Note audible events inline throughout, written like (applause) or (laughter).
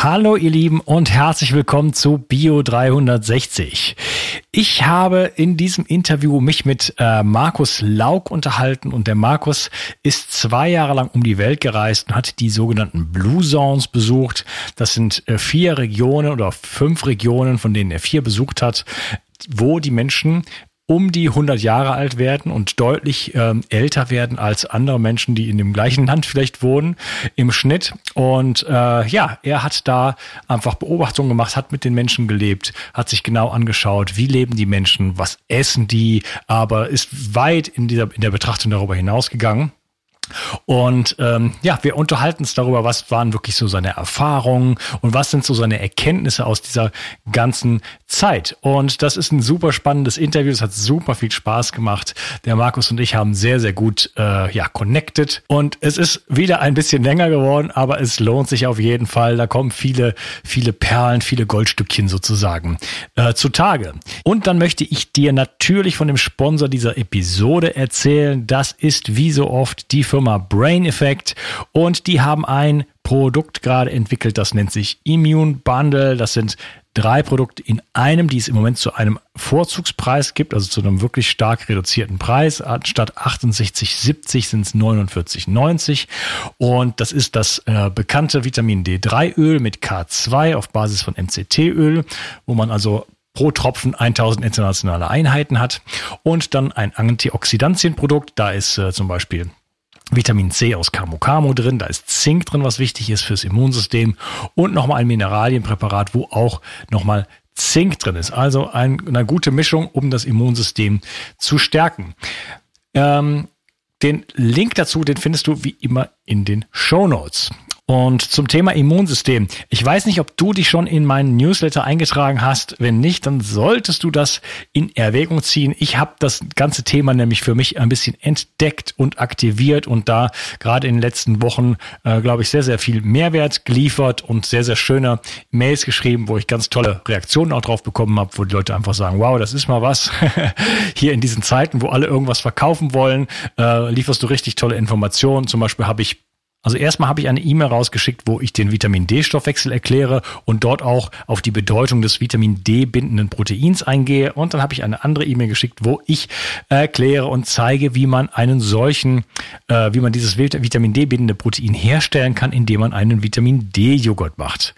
Hallo ihr Lieben und herzlich willkommen zu Bio 360. Ich habe in diesem Interview mich mit äh, Markus Lauk unterhalten und der Markus ist zwei Jahre lang um die Welt gereist und hat die sogenannten Blue Zones besucht. Das sind äh, vier Regionen oder fünf Regionen, von denen er vier besucht hat, wo die Menschen um die 100 Jahre alt werden und deutlich ähm, älter werden als andere Menschen, die in dem gleichen Land vielleicht wohnen im Schnitt. Und äh, ja, er hat da einfach Beobachtungen gemacht, hat mit den Menschen gelebt, hat sich genau angeschaut, wie leben die Menschen, was essen die, aber ist weit in dieser in der Betrachtung darüber hinausgegangen. Und ähm, ja, wir unterhalten uns darüber, was waren wirklich so seine Erfahrungen und was sind so seine Erkenntnisse aus dieser ganzen Zeit. Und das ist ein super spannendes Interview. Es hat super viel Spaß gemacht. Der Markus und ich haben sehr, sehr gut äh, ja, connected. Und es ist wieder ein bisschen länger geworden, aber es lohnt sich auf jeden Fall. Da kommen viele, viele Perlen, viele Goldstückchen sozusagen äh, zutage. Und dann möchte ich dir natürlich von dem Sponsor dieser Episode erzählen. Das ist wie so oft die Firma Firma Brain Effect und die haben ein Produkt gerade entwickelt, das nennt sich Immune Bundle. Das sind drei Produkte in einem, die es im Moment zu einem Vorzugspreis gibt, also zu einem wirklich stark reduzierten Preis. Anstatt 68,70 sind es 49,90. Und das ist das äh, bekannte Vitamin D3-Öl mit K2 auf Basis von MCT-Öl, wo man also pro Tropfen 1000 internationale Einheiten hat. Und dann ein Antioxidantienprodukt, da ist äh, zum Beispiel Vitamin C aus Camu Camu drin, da ist Zink drin, was wichtig ist fürs Immunsystem und nochmal ein Mineralienpräparat, wo auch nochmal Zink drin ist. Also ein, eine gute Mischung, um das Immunsystem zu stärken. Ähm, den Link dazu, den findest du wie immer in den Show Notes. Und zum Thema Immunsystem. Ich weiß nicht, ob du dich schon in meinen Newsletter eingetragen hast. Wenn nicht, dann solltest du das in Erwägung ziehen. Ich habe das ganze Thema nämlich für mich ein bisschen entdeckt und aktiviert und da gerade in den letzten Wochen, äh, glaube ich, sehr, sehr viel Mehrwert geliefert und sehr, sehr schöne Mails geschrieben, wo ich ganz tolle Reaktionen auch drauf bekommen habe, wo die Leute einfach sagen, wow, das ist mal was. (laughs) Hier in diesen Zeiten, wo alle irgendwas verkaufen wollen, äh, lieferst du richtig tolle Informationen. Zum Beispiel habe ich also erstmal habe ich eine E-Mail rausgeschickt, wo ich den Vitamin D-Stoffwechsel erkläre und dort auch auf die Bedeutung des Vitamin D bindenden Proteins eingehe. Und dann habe ich eine andere E-Mail geschickt, wo ich erkläre und zeige, wie man einen solchen, äh, wie man dieses Vitamin D bindende Protein herstellen kann, indem man einen Vitamin D-Joghurt macht.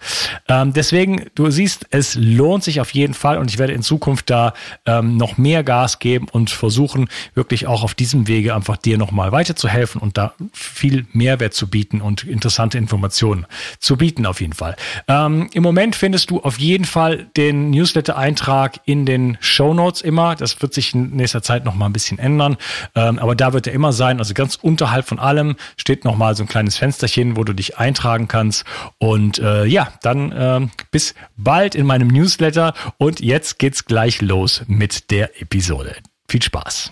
Ähm, deswegen, du siehst, es lohnt sich auf jeden Fall und ich werde in Zukunft da ähm, noch mehr Gas geben und versuchen, wirklich auch auf diesem Wege einfach dir nochmal weiterzuhelfen und da viel Mehrwert zu bieten und interessante Informationen zu bieten auf jeden Fall. Ähm, Im Moment findest du auf jeden Fall den Newsletter-Eintrag in den Show Notes immer. Das wird sich in nächster Zeit noch mal ein bisschen ändern, ähm, aber da wird er immer sein. Also ganz unterhalb von allem steht noch mal so ein kleines Fensterchen, wo du dich eintragen kannst. Und äh, ja, dann äh, bis bald in meinem Newsletter. Und jetzt geht's gleich los mit der Episode. Viel Spaß.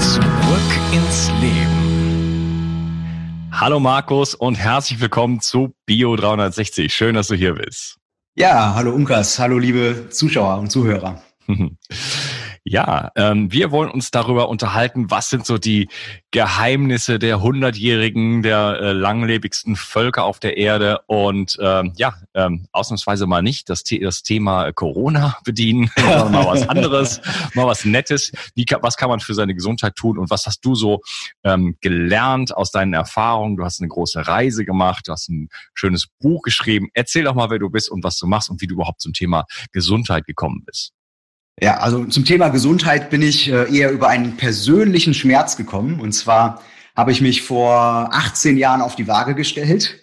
Zurück ins Leben. Hallo Markus und herzlich willkommen zu Bio 360. Schön, dass du hier bist. Ja, hallo Unkas, hallo liebe Zuschauer und Zuhörer. (laughs) Ja, ähm, wir wollen uns darüber unterhalten, was sind so die Geheimnisse der hundertjährigen, der äh, langlebigsten Völker auf der Erde und ähm, ja, ähm, ausnahmsweise mal nicht das, das Thema Corona bedienen, (laughs) sondern mal was anderes, (laughs) mal was Nettes. Wie, was kann man für seine Gesundheit tun und was hast du so ähm, gelernt aus deinen Erfahrungen? Du hast eine große Reise gemacht, du hast ein schönes Buch geschrieben. Erzähl doch mal, wer du bist und was du machst und wie du überhaupt zum Thema Gesundheit gekommen bist. Ja, also zum Thema Gesundheit bin ich äh, eher über einen persönlichen Schmerz gekommen. Und zwar habe ich mich vor 18 Jahren auf die Waage gestellt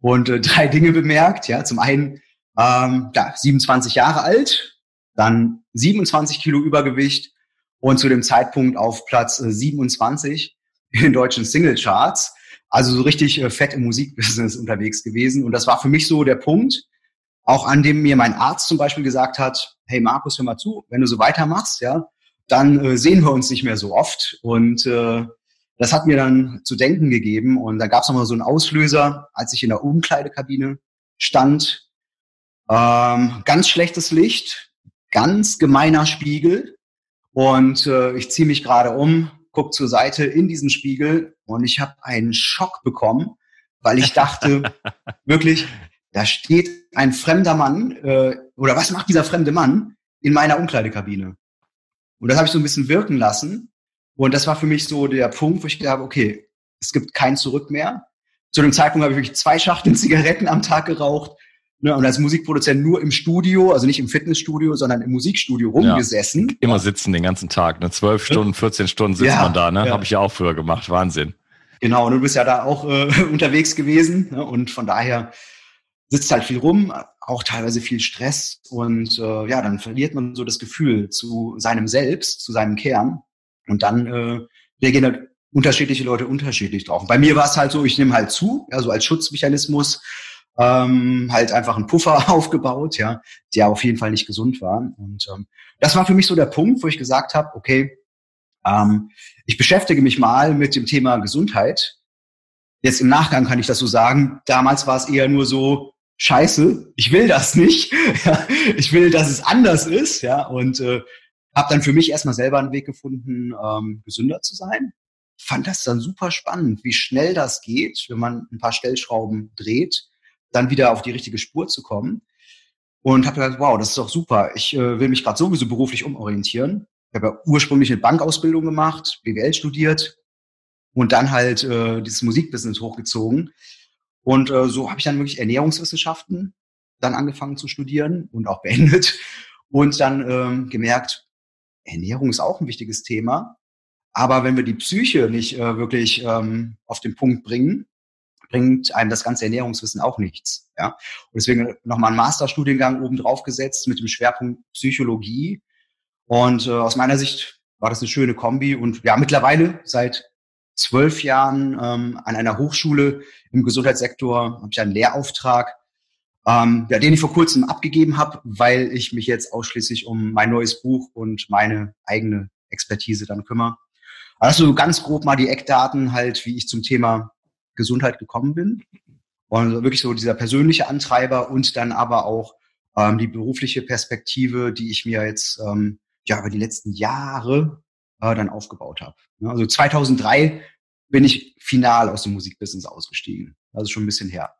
und äh, drei (laughs) Dinge bemerkt. Ja, zum einen ähm, ja, 27 Jahre alt, dann 27 Kilo Übergewicht und zu dem Zeitpunkt auf Platz 27 äh, in den deutschen Singlecharts. Also so richtig fett im Musikbusiness (laughs) unterwegs gewesen. Und das war für mich so der Punkt, auch an dem mir mein Arzt zum Beispiel gesagt hat, hey Markus, hör mal zu, wenn du so weitermachst, ja, dann äh, sehen wir uns nicht mehr so oft. Und äh, das hat mir dann zu denken gegeben. Und da gab es nochmal so einen Auslöser, als ich in der Umkleidekabine stand. Ähm, ganz schlechtes Licht, ganz gemeiner Spiegel. Und äh, ich ziehe mich gerade um, guck zur Seite in diesen Spiegel und ich habe einen Schock bekommen, weil ich dachte, (laughs) wirklich, da steht ein fremder Mann, äh, oder was macht dieser fremde Mann in meiner Umkleidekabine? Und das habe ich so ein bisschen wirken lassen. Und das war für mich so der Punkt, wo ich gedacht habe, okay, es gibt kein Zurück mehr. Zu dem Zeitpunkt habe ich wirklich zwei Schachteln (laughs) Zigaretten am Tag geraucht. Ne, und als Musikproduzent nur im Studio, also nicht im Fitnessstudio, sondern im Musikstudio rumgesessen. Ja, immer sitzen den ganzen Tag, ne? Zwölf Stunden, 14 Stunden sitzt ja, man da, ne? Ja. Habe ich ja auch früher gemacht. Wahnsinn. Genau, und du bist ja da auch äh, (laughs) unterwegs gewesen. Ne? Und von daher sitzt halt viel rum, auch teilweise viel Stress. Und äh, ja, dann verliert man so das Gefühl zu seinem Selbst, zu seinem Kern. Und dann äh, reagieren halt unterschiedliche Leute unterschiedlich drauf. Bei mir war es halt so, ich nehme halt zu, ja, so als Schutzmechanismus ähm, halt einfach einen Puffer (laughs) aufgebaut, ja, der auf jeden Fall nicht gesund war. Und ähm, das war für mich so der Punkt, wo ich gesagt habe, okay, ähm, ich beschäftige mich mal mit dem Thema Gesundheit. Jetzt im Nachgang kann ich das so sagen. Damals war es eher nur so, scheiße, ich will das nicht. (laughs) ja, ich will, dass es anders ist. Ja, und äh, habe dann für mich erstmal selber einen Weg gefunden, ähm, gesünder zu sein. Fand das dann super spannend, wie schnell das geht, wenn man ein paar Stellschrauben dreht dann wieder auf die richtige Spur zu kommen. Und habe gedacht, wow, das ist doch super. Ich äh, will mich gerade sowieso beruflich umorientieren. Ich habe ja ursprünglich eine Bankausbildung gemacht, BWL studiert und dann halt äh, dieses Musikbusiness hochgezogen. Und äh, so habe ich dann wirklich Ernährungswissenschaften dann angefangen zu studieren und auch beendet. (laughs) Und dann ähm, gemerkt, Ernährung ist auch ein wichtiges Thema. Aber wenn wir die Psyche nicht äh, wirklich ähm, auf den Punkt bringen, bringt einem das ganze Ernährungswissen auch nichts. Ja? Und deswegen nochmal einen Masterstudiengang oben drauf gesetzt mit dem Schwerpunkt Psychologie. Und äh, aus meiner Sicht war das eine schöne Kombi. Und ja, mittlerweile seit zwölf Jahren ähm, an einer Hochschule im Gesundheitssektor habe ich einen Lehrauftrag, ähm, ja, den ich vor kurzem abgegeben habe, weil ich mich jetzt ausschließlich um mein neues Buch und meine eigene Expertise dann kümmere. Also ganz grob mal die Eckdaten halt, wie ich zum Thema Gesundheit gekommen bin. Und wirklich so dieser persönliche Antreiber und dann aber auch ähm, die berufliche Perspektive, die ich mir jetzt ähm, ja über die letzten Jahre äh, dann aufgebaut habe. Also 2003 bin ich final aus dem Musikbusiness ausgestiegen. Also schon ein bisschen her.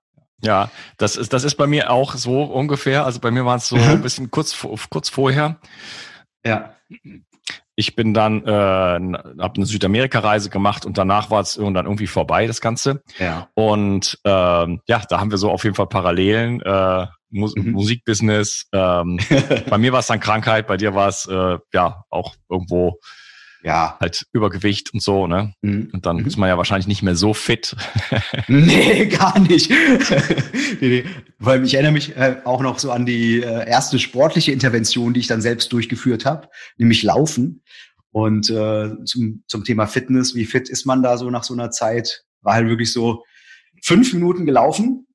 Ja, das ist, das ist bei mir auch so ungefähr. Also bei mir war es so ein bisschen kurz, kurz vorher. Ja. Ich bin dann, äh, habe eine Südamerika-Reise gemacht und danach war es irgendwann irgendwie vorbei, das Ganze. Ja. Und ähm, ja, da haben wir so auf jeden Fall Parallelen. Äh, Mus mhm. Musikbusiness. Ähm, (laughs) bei mir war es dann Krankheit, bei dir war es äh, ja auch irgendwo ja. halt Übergewicht und so, ne? Mhm. Und dann mhm. ist man ja wahrscheinlich nicht mehr so fit. (laughs) nee, gar nicht. (laughs) nee, nee. Weil ich erinnere mich äh, auch noch so an die äh, erste sportliche Intervention, die ich dann selbst durchgeführt habe, nämlich Laufen. Und äh, zum, zum Thema Fitness, wie fit ist man da so nach so einer Zeit? War halt wirklich so fünf Minuten gelaufen.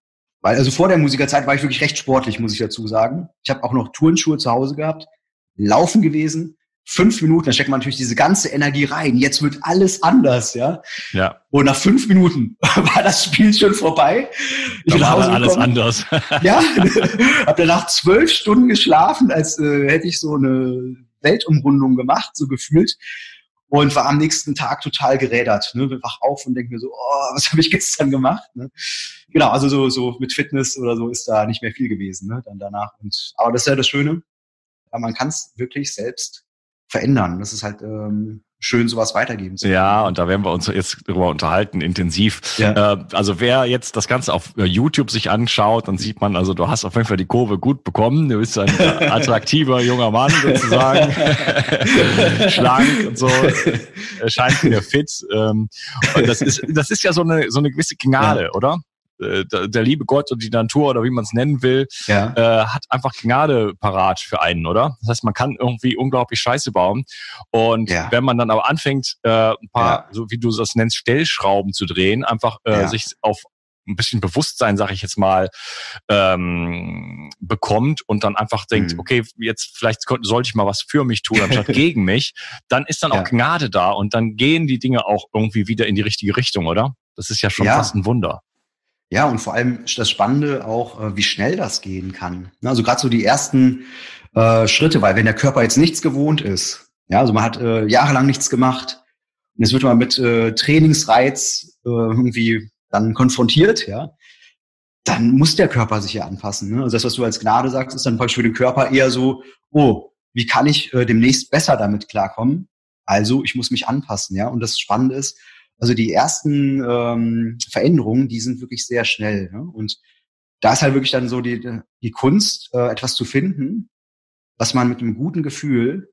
Weil, also vor der Musikerzeit war ich wirklich recht sportlich, muss ich dazu sagen. Ich habe auch noch Turnschuhe zu Hause gehabt, laufen gewesen, fünf Minuten, da steckt man natürlich diese ganze Energie rein. Jetzt wird alles anders, ja. Ja. Und nach fünf Minuten (laughs) war das Spiel schon vorbei. Ich da war alles anders. (laughs) ja, habe danach zwölf Stunden geschlafen, als äh, hätte ich so eine Weltumrundung gemacht, so gefühlt. Und war am nächsten Tag total gerädert. Ne? Wach auf und denke mir so, oh, was habe ich gestern gemacht? Ne? Genau, also so, so mit Fitness oder so ist da nicht mehr viel gewesen, ne? Dann danach. Und, aber das ist ja das Schöne. Man kann es wirklich selbst verändern. Das ist halt ähm, schön, sowas weitergeben zu können. Ja, und da werden wir uns jetzt darüber unterhalten, intensiv. Ja. Äh, also wer jetzt das Ganze auf äh, YouTube sich anschaut, dann sieht man, also du hast auf jeden Fall die Kurve gut bekommen. Du bist ein (laughs) attraktiver junger Mann sozusagen. (laughs) Schlank und so. Scheint wieder fit. Ähm, und das ist, das ist ja so eine, so eine gewisse Gnade, ja. oder? Äh, der liebe Gott und die Natur oder wie man es nennen will, ja. äh, hat einfach Gnade parat für einen, oder? Das heißt, man kann irgendwie unglaublich Scheiße bauen. Und ja. wenn man dann aber anfängt, äh, ein paar, ja. so wie du das nennst, Stellschrauben zu drehen, einfach äh, sich auf ein bisschen Bewusstsein, sage ich jetzt mal, ähm, bekommt und dann einfach denkt, mhm. okay, jetzt vielleicht sollte ich mal was für mich tun, anstatt (laughs) gegen mich, dann ist dann auch Gnade da und dann gehen die Dinge auch irgendwie wieder in die richtige Richtung, oder? Das ist ja schon fast ein Wunder. Ja, und vor allem das Spannende auch, äh, wie schnell das gehen kann. Also gerade so die ersten äh, Schritte, weil wenn der Körper jetzt nichts gewohnt ist, ja, also man hat äh, jahrelang nichts gemacht und jetzt wird man mit äh, Trainingsreiz äh, irgendwie dann konfrontiert, ja, dann muss der Körper sich ja anpassen. Ne? Also das, was du als Gnade sagst, ist dann praktisch für den Körper eher so, oh, wie kann ich äh, demnächst besser damit klarkommen? Also ich muss mich anpassen, ja. Und das Spannende ist, also die ersten ähm, Veränderungen, die sind wirklich sehr schnell. Ne? Und da ist halt wirklich dann so die, die Kunst, äh, etwas zu finden, was man mit einem guten Gefühl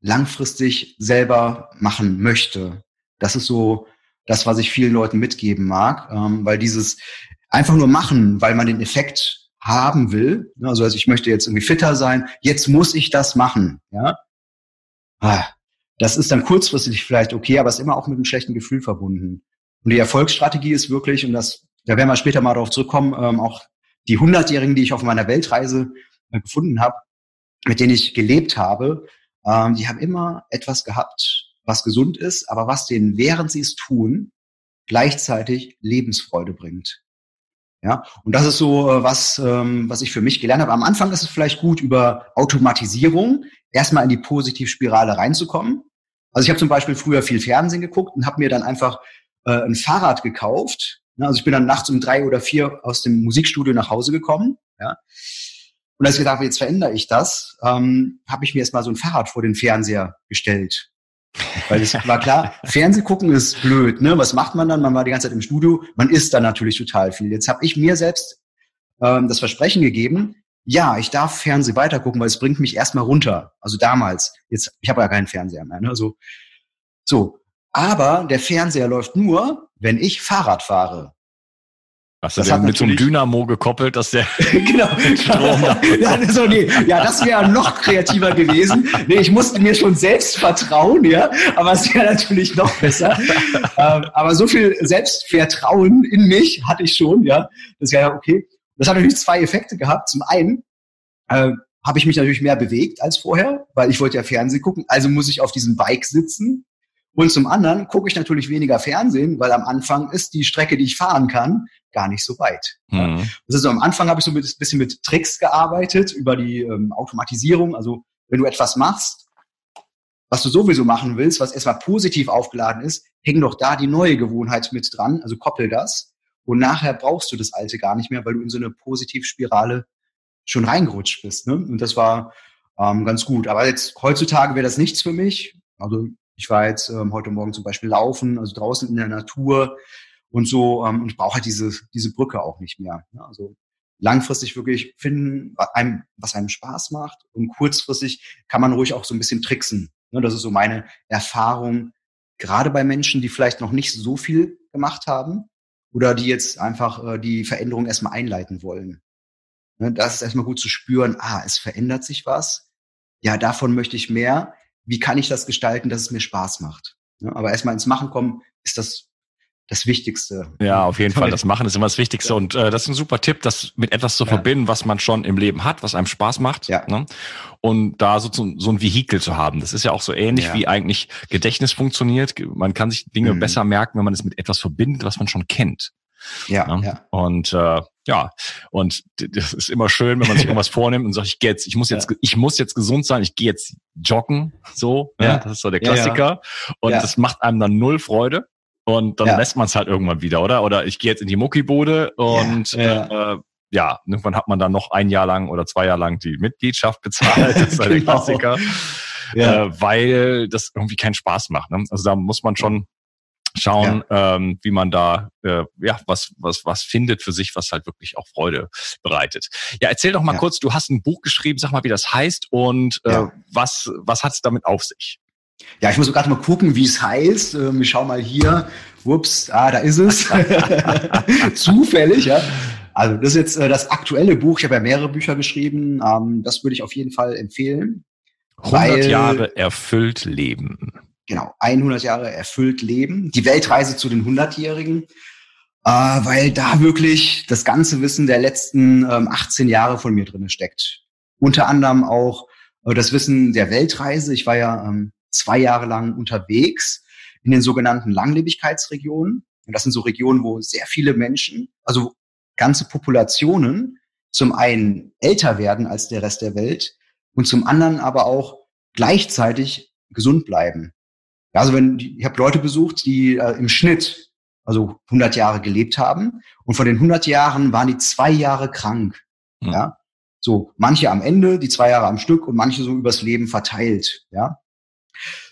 langfristig selber machen möchte. Das ist so das, was ich vielen Leuten mitgeben mag, ähm, weil dieses einfach nur machen, weil man den Effekt haben will, ne, also, also ich möchte jetzt irgendwie fitter sein, jetzt muss ich das machen, ja. Ah, das ist dann kurzfristig vielleicht okay, aber ist immer auch mit einem schlechten Gefühl verbunden. Und die Erfolgsstrategie ist wirklich, und das, da werden wir später mal darauf zurückkommen, ähm, auch die Hundertjährigen, die ich auf meiner Weltreise äh, gefunden habe, mit denen ich gelebt habe, ähm, die haben immer etwas gehabt, was gesund ist, aber was denen, während sie es tun, gleichzeitig Lebensfreude bringt. Ja, und das ist so äh, was, ähm, was ich für mich gelernt habe. Am Anfang ist es vielleicht gut, über Automatisierung erstmal in die Positivspirale reinzukommen. Also ich habe zum Beispiel früher viel Fernsehen geguckt und habe mir dann einfach äh, ein Fahrrad gekauft. Also ich bin dann nachts um drei oder vier aus dem Musikstudio nach Hause gekommen. Ja. Und als ich gedacht habe, jetzt verändere ich das, ähm, habe ich mir erstmal so ein Fahrrad vor den Fernseher gestellt. Weil es (laughs) war klar, Fernseh gucken ist blöd, ne? Was macht man dann? Man war die ganze Zeit im Studio, man isst dann natürlich total viel. Jetzt habe ich mir selbst ähm, das Versprechen gegeben, ja, ich darf Fernseh weitergucken, weil es bringt mich erstmal runter. Also damals. Jetzt, ich habe ja keinen Fernseher mehr. Ne? So, so. Aber der Fernseher läuft nur, wenn ich Fahrrad fahre. Hast du das denn mit so einem Dynamo gekoppelt, dass der (laughs) (laughs) genau. Strom da ja, so, nee. ja, das wäre noch kreativer gewesen. Nee, ich musste mir schon selbst vertrauen, ja, aber es wäre natürlich noch besser. ähm, aber so viel Selbstvertrauen in mich hatte ich schon, ja. Das wäre okay. Das hat natürlich zwei Effekte gehabt. Zum einen äh, habe ich mich natürlich mehr bewegt als vorher, weil ich wollte ja Fernsehen gucken, also muss ich auf diesem Bike sitzen. Und zum anderen gucke ich natürlich weniger Fernsehen, weil am Anfang ist die Strecke, die ich fahren kann, gar nicht so weit. Mhm. Das ist so, am Anfang habe ich so ein bisschen mit Tricks gearbeitet über die ähm, Automatisierung. Also wenn du etwas machst, was du sowieso machen willst, was erstmal positiv aufgeladen ist, häng doch da die neue Gewohnheit mit dran, also koppel das. Und nachher brauchst du das alte gar nicht mehr, weil du in so eine Positivspirale schon reingerutscht bist. Ne? Und das war ähm, ganz gut. Aber jetzt heutzutage wäre das nichts für mich. Also ich war jetzt ähm, heute Morgen zum Beispiel laufen, also draußen in der Natur und so ähm, und brauche halt diese, diese Brücke auch nicht mehr. Ne? Also langfristig wirklich finden, was einem, was einem Spaß macht und kurzfristig kann man ruhig auch so ein bisschen tricksen. Ne? Das ist so meine Erfahrung, gerade bei Menschen, die vielleicht noch nicht so viel gemacht haben oder die jetzt einfach äh, die Veränderung erstmal einleiten wollen. Ne? Das ist erstmal gut zu spüren, ah, es verändert sich was. Ja, davon möchte ich mehr wie kann ich das gestalten, dass es mir Spaß macht. Ja, aber erstmal ins Machen kommen, ist das das Wichtigste. Ja, auf jeden Fall. Das Machen ist immer das Wichtigste. Und äh, das ist ein super Tipp, das mit etwas zu ja. verbinden, was man schon im Leben hat, was einem Spaß macht. Ja. Ne? Und da so, so ein Vehikel zu haben. Das ist ja auch so ähnlich, ja. wie eigentlich Gedächtnis funktioniert. Man kann sich Dinge mhm. besser merken, wenn man es mit etwas verbindet, was man schon kennt. Ja, ne? ja. Und äh, ja, und das ist immer schön, wenn man sich irgendwas (laughs) vornimmt und sagt, ich gehe jetzt, ich muss jetzt, ja. ich muss jetzt gesund sein, ich gehe jetzt joggen, so, ne? ja. das ist so der Klassiker. Ja, und das macht einem dann null Freude. Und dann lässt man es halt irgendwann wieder, oder? Oder ich gehe jetzt in die Muckibude und äh, ja, irgendwann hat man dann noch ein Jahr lang oder zwei Jahre lang die Mitgliedschaft bezahlt. Das ist halt (laughs) genau. der Klassiker. Ja. Äh, weil das irgendwie keinen Spaß macht. Ne? Also da muss man schon schauen, ja. ähm, wie man da äh, ja was was was findet für sich, was halt wirklich auch Freude bereitet. Ja, erzähl doch mal ja. kurz. Du hast ein Buch geschrieben, sag mal, wie das heißt und äh, ja. was was hat es damit auf sich? Ja, ich muss gerade mal gucken, wie es heißt. Ähm, ich schau mal hier. Ups, ah, da ist es. (laughs) Zufällig, ja. Also das ist jetzt äh, das aktuelle Buch. Ich habe ja mehrere Bücher geschrieben. Ähm, das würde ich auf jeden Fall empfehlen. 100 weil, Jahre erfüllt Leben. Genau, 100 Jahre erfüllt Leben. Die Weltreise zu den 100-Jährigen. Äh, weil da wirklich das ganze Wissen der letzten ähm, 18 Jahre von mir drin steckt. Unter anderem auch äh, das Wissen der Weltreise. Ich war ja ähm, zwei Jahre lang unterwegs in den sogenannten Langlebigkeitsregionen. Und das sind so Regionen, wo sehr viele Menschen, also ganze Populationen, zum einen älter werden als der Rest der Welt und zum anderen aber auch gleichzeitig gesund bleiben. Also wenn ich habe Leute besucht, die äh, im Schnitt also 100 Jahre gelebt haben und von den 100 Jahren waren die zwei Jahre krank. Mhm. Ja, so manche am Ende, die zwei Jahre am Stück und manche so übers Leben verteilt. Ja,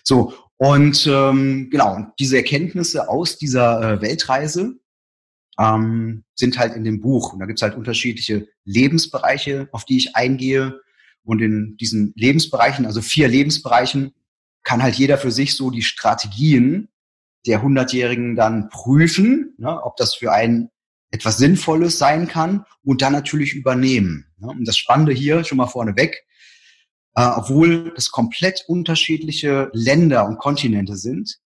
so und ähm, genau, und diese Erkenntnisse aus dieser äh, Weltreise ähm, sind halt in dem Buch. Und da gibt's halt unterschiedliche Lebensbereiche, auf die ich eingehe. Und in diesen Lebensbereichen, also vier Lebensbereichen, kann halt jeder für sich so die Strategien der Hundertjährigen dann prüfen, ne, ob das für einen etwas Sinnvolles sein kann und dann natürlich übernehmen. Ne. Und das Spannende hier schon mal vorneweg, äh, obwohl es komplett unterschiedliche Länder und Kontinente sind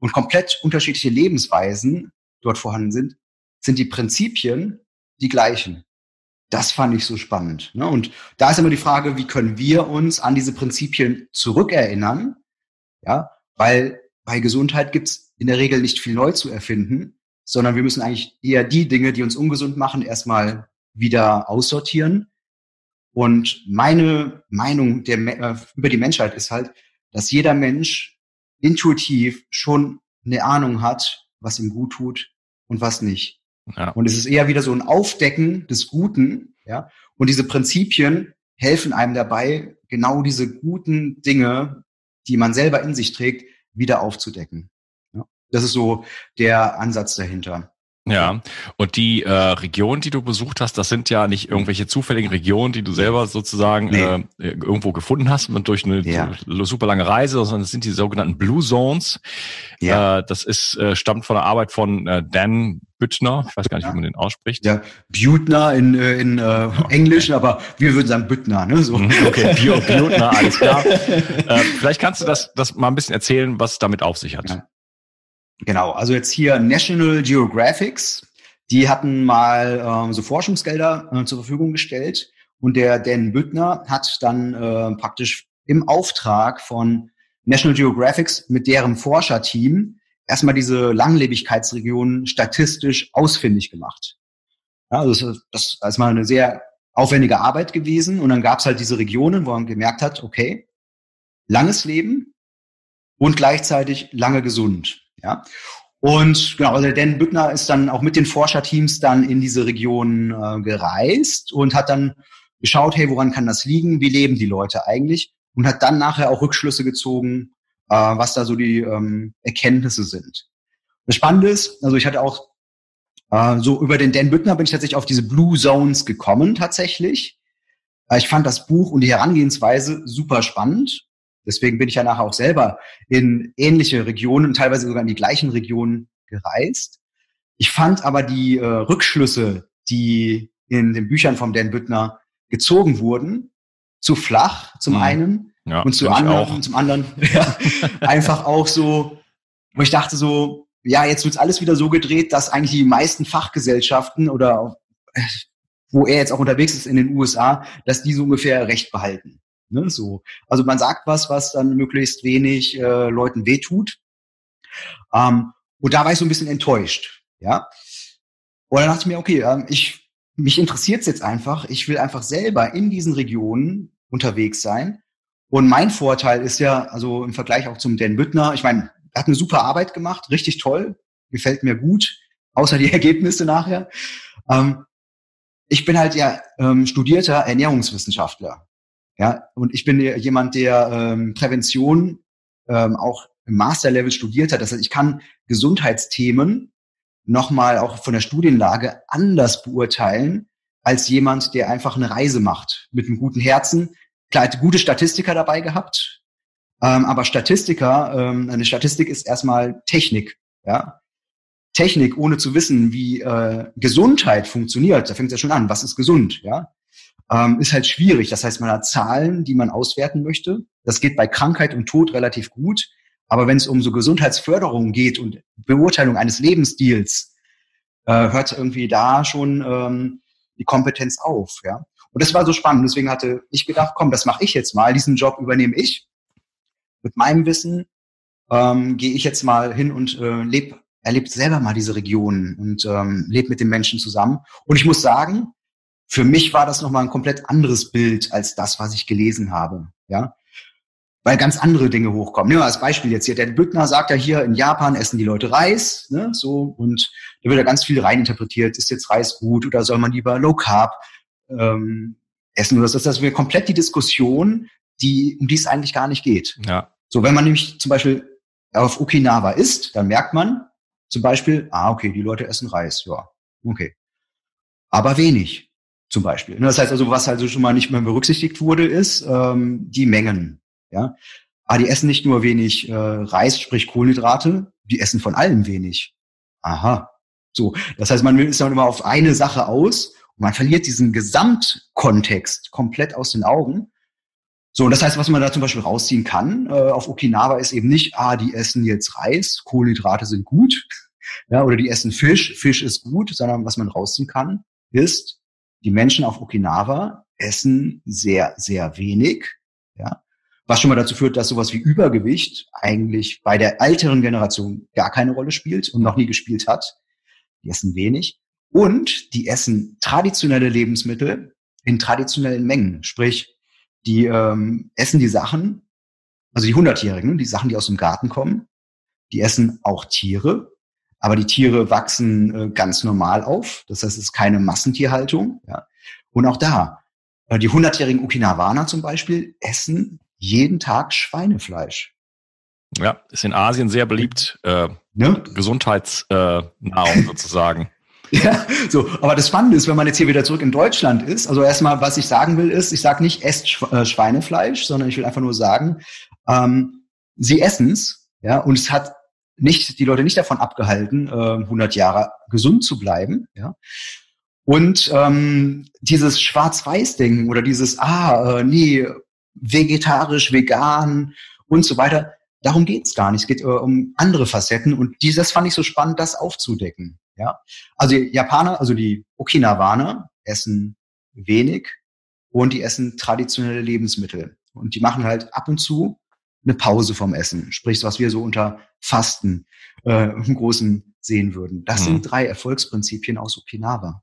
und komplett unterschiedliche Lebensweisen dort vorhanden sind, sind die Prinzipien die gleichen. Das fand ich so spannend. Ne? Und da ist immer die Frage, wie können wir uns an diese Prinzipien zurückerinnern? Ja, weil bei Gesundheit gibt's in der Regel nicht viel neu zu erfinden, sondern wir müssen eigentlich eher die Dinge, die uns ungesund machen, erstmal wieder aussortieren und meine Meinung der, äh, über die Menschheit ist halt, dass jeder Mensch intuitiv schon eine Ahnung hat, was ihm gut tut und was nicht. Ja. Und es ist eher wieder so ein Aufdecken des Guten, ja. Und diese Prinzipien helfen einem dabei, genau diese guten Dinge, die man selber in sich trägt, wieder aufzudecken. Ja. Das ist so der Ansatz dahinter. Ja, und die äh, Regionen, die du besucht hast, das sind ja nicht irgendwelche zufälligen Regionen, die du selber sozusagen nee. äh, irgendwo gefunden hast und durch eine ja. super lange Reise, sondern das sind die sogenannten Blue Zones. Ja. Äh, das ist äh, stammt von der Arbeit von äh, Dan Büttner, ich weiß gar nicht, wie man den ausspricht. Ja, Büttner in, äh, in äh, Englisch, aber wir würden sagen Büttner, ne? So. Mhm, okay, (laughs) Büttner, alles klar. äh, vielleicht kannst du das, das mal ein bisschen erzählen, was damit auf sich hat. Ja. Genau, also jetzt hier National Geographics, die hatten mal ähm, so Forschungsgelder äh, zur Verfügung gestellt und der Dan Büttner hat dann äh, praktisch im Auftrag von National Geographics mit deren Forscherteam erstmal diese Langlebigkeitsregionen statistisch ausfindig gemacht. Ja, also das, das ist mal eine sehr aufwendige Arbeit gewesen und dann gab es halt diese Regionen, wo man gemerkt hat, okay, langes Leben und gleichzeitig lange gesund. Ja. Und genau, also Dan Büttner ist dann auch mit den Forscherteams dann in diese Region äh, gereist und hat dann geschaut, hey, woran kann das liegen? Wie leben die Leute eigentlich? Und hat dann nachher auch Rückschlüsse gezogen, äh, was da so die ähm, Erkenntnisse sind. Das Spannende ist, also ich hatte auch äh, so über den Dan Büttner bin ich tatsächlich auf diese Blue Zones gekommen tatsächlich. Äh, ich fand das Buch und die Herangehensweise super spannend Deswegen bin ich ja nachher auch selber in ähnliche Regionen, teilweise sogar in die gleichen Regionen gereist. Ich fand aber die äh, Rückschlüsse, die in den Büchern von Dan Büttner gezogen wurden, zu flach zum mhm. einen ja, und zu anderen, zum anderen ja, (laughs) einfach auch so, wo ich dachte so, ja, jetzt wird's alles wieder so gedreht, dass eigentlich die meisten Fachgesellschaften oder wo er jetzt auch unterwegs ist in den USA, dass die so ungefähr Recht behalten. Ne, so. Also man sagt was, was dann möglichst wenig äh, Leuten wehtut. Ähm, und da war ich so ein bisschen enttäuscht. Ja. Und dann dachte ich mir, okay, ähm, ich, mich interessiert jetzt einfach. Ich will einfach selber in diesen Regionen unterwegs sein. Und mein Vorteil ist ja, also im Vergleich auch zum Dan Büttner, ich meine, er hat eine super Arbeit gemacht, richtig toll, gefällt mir gut, außer die (laughs) Ergebnisse nachher. Ähm, ich bin halt ja ähm, studierter Ernährungswissenschaftler. Ja, und ich bin jemand, der ähm, Prävention ähm, auch im Masterlevel studiert hat. Das heißt, ich kann Gesundheitsthemen nochmal auch von der Studienlage anders beurteilen als jemand, der einfach eine Reise macht mit einem guten Herzen. Klar, gute Statistiker dabei gehabt, Ähm, aber Statistiker, ähm, eine Statistik ist erstmal Technik. Ja? Technik, ohne zu wissen, wie äh, Gesundheit funktioniert, da fängt es ja schon an, was ist gesund, ja, ähm, ist halt schwierig. Das heißt, man hat Zahlen, die man auswerten möchte. Das geht bei Krankheit und Tod relativ gut. Aber wenn es um so Gesundheitsförderung geht und Beurteilung eines Lebensstils, äh, hört irgendwie da schon ähm, die Kompetenz auf, ja. Und das war so spannend. Deswegen hatte ich gedacht, komm, das mache ich jetzt mal. Diesen Job übernehme ich. Mit meinem Wissen ähm, gehe ich jetzt mal hin und äh, lebe erlebt selber mal diese Regionen und ähm, lebt mit den Menschen zusammen. Und ich muss sagen, für mich war das nochmal ein komplett anderes Bild als das, was ich gelesen habe. Ja, weil ganz andere Dinge hochkommen. Nehmen wir als Beispiel jetzt hier. Der Büttner sagt ja hier, in Japan essen die Leute Reis, ne, so, und da wird ja ganz viel reininterpretiert. Ist jetzt Reis gut oder soll man lieber Low Carb ähm, essen? Das ist das wäre komplett die Diskussion, die, um die es eigentlich gar nicht geht. Ja. So, wenn man nämlich zum Beispiel auf Okinawa isst, dann merkt man, zum Beispiel, ah, okay, die Leute essen Reis, ja, okay. Aber wenig, zum Beispiel. Das heißt also, was also schon mal nicht mehr berücksichtigt wurde, ist ähm, die Mengen. Ja, ah, die essen nicht nur wenig äh, Reis, sprich Kohlenhydrate, die essen von allem wenig. Aha. So, das heißt, man ist dann immer auf eine Sache aus und man verliert diesen Gesamtkontext komplett aus den Augen. So, und das heißt, was man da zum Beispiel rausziehen kann äh, auf Okinawa ist eben nicht, ah, die essen jetzt Reis, Kohlenhydrate sind gut, (laughs) ja, oder die essen Fisch, Fisch ist gut, sondern was man rausziehen kann, ist, die Menschen auf Okinawa essen sehr, sehr wenig, ja, was schon mal dazu führt, dass sowas wie Übergewicht eigentlich bei der älteren Generation gar keine Rolle spielt und noch nie gespielt hat. Die essen wenig. Und die essen traditionelle Lebensmittel in traditionellen Mengen. Sprich, die ähm, essen die Sachen, also die Hundertjährigen, die Sachen, die aus dem Garten kommen, die essen auch Tiere, aber die Tiere wachsen äh, ganz normal auf. Das heißt, es ist keine Massentierhaltung. Ja. Und auch da, äh, die hundertjährigen Okinawaner zum Beispiel essen jeden Tag Schweinefleisch. Ja, ist in Asien sehr beliebt. Äh, ne? Gesundheitsnahrung (laughs) sozusagen. Ja, so, aber das Spannende ist, wenn man jetzt hier wieder zurück in Deutschland ist, also erstmal, was ich sagen will, ist, ich sage nicht, esst äh, Schweinefleisch, sondern ich will einfach nur sagen, ähm, sie essen's, ja, und es hat nicht, die Leute nicht davon abgehalten, äh, 100 Jahre gesund zu bleiben, ja. Und ähm, dieses Schwarz-Weiß-Denken oder dieses, ah, äh, nee, vegetarisch, vegan und so weiter, darum geht's gar nicht. Es geht äh, um andere Facetten und dieses fand ich so spannend, das aufzudecken. Ja, also Japaner, also die Okinawaner essen wenig und die essen traditionelle Lebensmittel und die machen halt ab und zu eine Pause vom Essen, sprich was wir so unter Fasten äh, im Großen sehen würden. Das mhm. sind drei Erfolgsprinzipien aus Okinawa.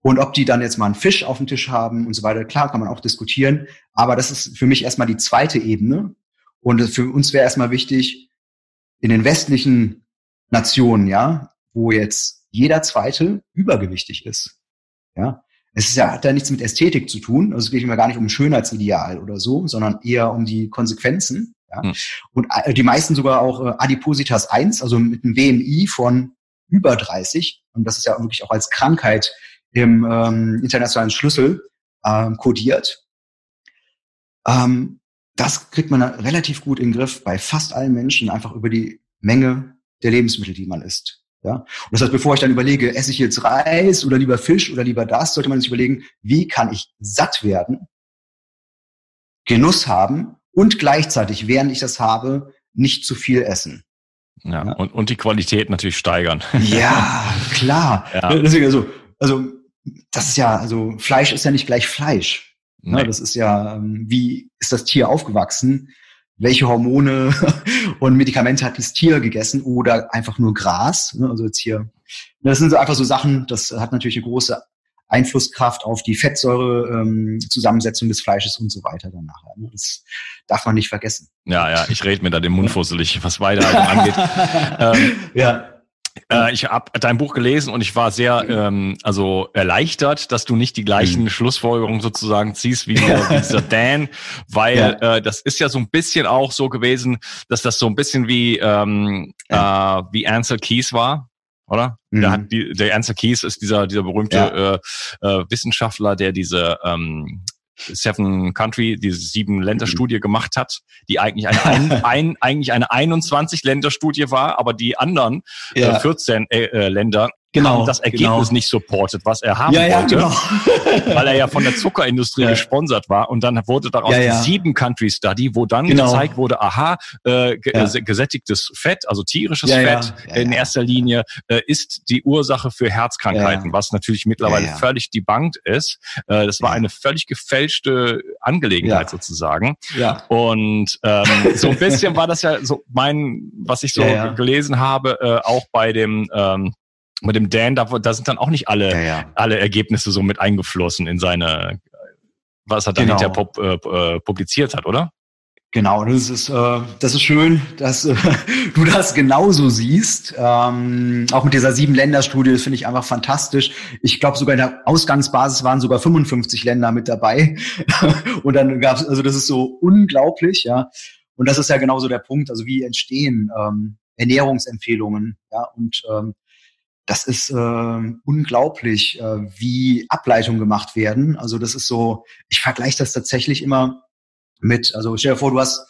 Und ob die dann jetzt mal einen Fisch auf dem Tisch haben und so weiter, klar, kann man auch diskutieren. Aber das ist für mich erstmal die zweite Ebene. Und für uns wäre erstmal wichtig, in den westlichen Nationen, ja, wo jetzt jeder zweite übergewichtig ist. Ja, es ist ja, hat ja nichts mit Ästhetik zu tun. Also es geht immer gar nicht um ein Schönheitsideal oder so, sondern eher um die Konsequenzen. Ja? Hm. Und äh, die meisten sogar auch äh, Adipositas 1, also mit einem BMI von über 30. Und das ist ja wirklich auch als Krankheit im ähm, internationalen Schlüssel ähm, kodiert. Ähm, das kriegt man relativ gut in den Griff bei fast allen Menschen, einfach über die Menge der Lebensmittel, die man isst. Ja? Und das heißt, bevor ich dann überlege, esse ich jetzt Reis oder lieber Fisch oder lieber das, sollte man sich überlegen, wie kann ich satt werden, Genuss haben und gleichzeitig, während ich das habe, nicht zu viel essen. Ja, ja. Und, und die Qualität natürlich steigern. (laughs) Ja, klar. Ja. Deswegen also, also das ist ja, also Fleisch ist ja nicht gleich Fleisch. Ne? Das ist ja, ähm, wie ist das Tier aufgewachsen? Welche Hormone (laughs) und Medikamente hat das Tier gegessen oder einfach nur Gras? Ne? Also jetzt hier, das sind so einfach so Sachen, das hat natürlich eine große Einflusskraft auf die Fettsäurezusammensetzung ähm, des Fleisches und so weiter dann nachher. Ne? Das darf man nicht vergessen. Ja, ja, ich rede mir da den Mund fusselig, was Weiterhaltung angeht. (laughs) ähm, ja. Äh, ich habe dein Buch gelesen und ich war sehr ähm, also erleichtert, dass du nicht die gleichen mhm. Schlussfolgerungen sozusagen ziehst wie (laughs) dieser Dan, weil ja. äh, das ist ja so ein bisschen auch so gewesen, dass das so ein bisschen wie ähm, ja. äh, wie Ansel Keys war, oder? Mhm. Der, hat die, der Ansel Keys ist dieser dieser berühmte ja. äh, äh, Wissenschaftler, der diese ähm, Seven Country, diese sieben Länderstudie mhm. gemacht hat, die eigentlich eine, ein, (laughs) ein, eigentlich eine 21 Länderstudie war, aber die anderen ja. äh, 14 äh, äh, Länder genau, das Ergebnis genau. nicht supportet, was er haben ja, wollte, ja, genau. (laughs) weil er ja von der Zuckerindustrie (laughs) ja. gesponsert war und dann wurde daraus ja, ja. die sieben Country Study, wo dann genau. gezeigt wurde, aha, äh, äh gesättigtes Fett, also tierisches Fett in erster Linie äh, ist die Ursache für Herzkrankheiten, was natürlich mittlerweile völlig debunked ist. Äh, das war eine völlig gefälschte Angelegenheit sozusagen. Ja. Und ähm, so ein bisschen war das ja so mein, was ich so (laughs) gelesen habe, äh, auch bei dem ähm, mit dem Dan, da, da sind dann auch nicht alle, ja, ja. alle Ergebnisse so mit eingeflossen in seine, was er dann genau. hinterher pub, äh, äh, publiziert hat, oder? Genau, das ist, äh, das ist schön, dass äh, (laughs) du das genauso siehst. Ähm, auch mit dieser sieben Länder-Studie, das finde ich einfach fantastisch. Ich glaube, sogar in der Ausgangsbasis waren sogar 55 Länder mit dabei. (laughs) Und dann gab es, also das ist so unglaublich, ja. Und das ist ja genauso der Punkt, also wie entstehen ähm, Ernährungsempfehlungen, ja. Und ähm, das ist äh, unglaublich, äh, wie Ableitungen gemacht werden. Also das ist so, ich vergleiche das tatsächlich immer mit, also stell dir vor, du hast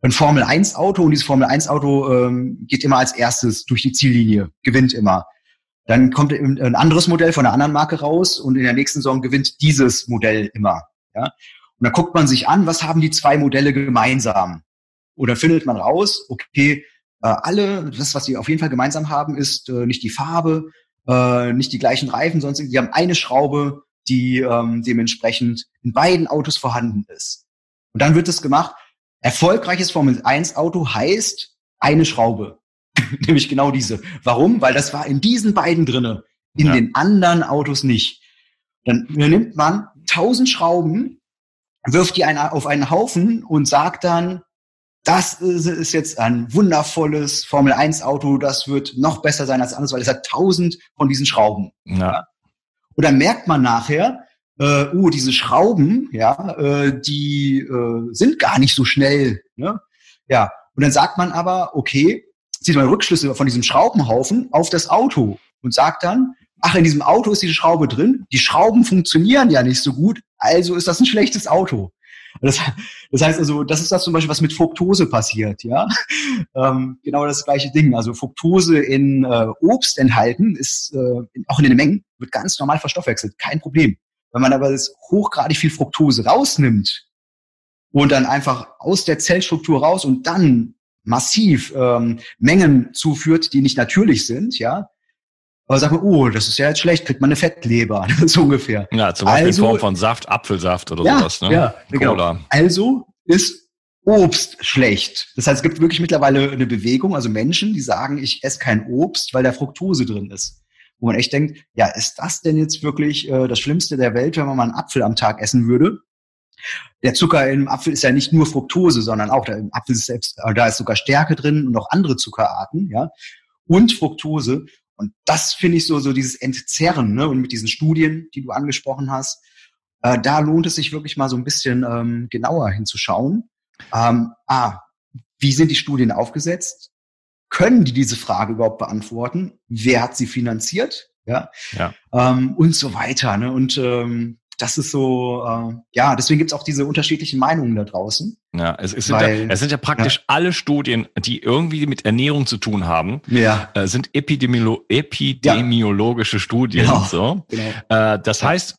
ein Formel 1 Auto und dieses Formel 1 Auto ähm, geht immer als erstes durch die Ziellinie, gewinnt immer. Dann kommt ein anderes Modell von einer anderen Marke raus und in der nächsten Saison gewinnt dieses Modell immer. Ja? Und dann guckt man sich an, was haben die zwei Modelle gemeinsam? Oder findet man raus, okay, alle, das, was sie auf jeden Fall gemeinsam haben, ist äh, nicht die Farbe, äh, nicht die gleichen Reifen, sonst die haben eine Schraube, die ähm, dementsprechend in beiden Autos vorhanden ist. Und dann wird es gemacht. Erfolgreiches Formel 1 Auto heißt eine Schraube. (laughs) Nämlich genau diese. Warum? Weil das war in diesen beiden drinne, in ja. den anderen Autos nicht. Dann nimmt man tausend Schrauben, wirft die auf einen Haufen und sagt dann, das ist jetzt ein wundervolles Formel 1 Auto, das wird noch besser sein als anders, weil es hat tausend von diesen Schrauben. Ja. Und dann merkt man nachher, äh, uh, diese Schrauben, ja, äh, die äh, sind gar nicht so schnell. Ne? Ja. Und dann sagt man aber, okay, zieht man Rückschlüsse von diesem Schraubenhaufen auf das Auto und sagt dann, ach, in diesem Auto ist diese Schraube drin, die Schrauben funktionieren ja nicht so gut, also ist das ein schlechtes Auto. Das, das heißt also, das ist das zum Beispiel, was mit Fructose passiert, ja. Ähm, genau das gleiche Ding. Also Fructose in äh, Obst enthalten ist äh, auch in den Mengen wird ganz normal verstoffwechselt, kein Problem. Wenn man aber das hochgradig viel Fructose rausnimmt und dann einfach aus der Zellstruktur raus und dann massiv ähm, Mengen zuführt, die nicht natürlich sind, ja, aber sagt man, oh, das ist ja jetzt schlecht, kriegt man eine Fettleber, (laughs) so ungefähr. Ja, zum Beispiel also, in Form von Saft, Apfelsaft oder ja, sowas. Ne? Ja, genau. Also ist Obst schlecht. Das heißt, es gibt wirklich mittlerweile eine Bewegung, also Menschen, die sagen, ich esse kein Obst, weil da Fructose drin ist. Wo man echt denkt, ja, ist das denn jetzt wirklich äh, das Schlimmste der Welt, wenn man mal einen Apfel am Tag essen würde? Der Zucker im Apfel ist ja nicht nur Fructose, sondern auch da im Apfel ist selbst, äh, da ist sogar Stärke drin und auch andere Zuckerarten, ja. Und Fructose. Und das finde ich so, so dieses Entzerren, ne? Und mit diesen Studien, die du angesprochen hast, äh, da lohnt es sich wirklich mal so ein bisschen ähm, genauer hinzuschauen. Ähm, ah, wie sind die Studien aufgesetzt? Können die diese Frage überhaupt beantworten? Wer hat sie finanziert? Ja. ja. Ähm, und so weiter. Ne? Und ähm, das ist so, äh, ja, deswegen gibt's auch diese unterschiedlichen Meinungen da draußen. Ja, es, es, sind, Weil, ja, es sind ja praktisch ja. alle Studien, die irgendwie mit Ernährung zu tun haben, ja. äh, sind Epidemiolo epidemiologische Studien. Genau. So. Genau. Äh, das heißt,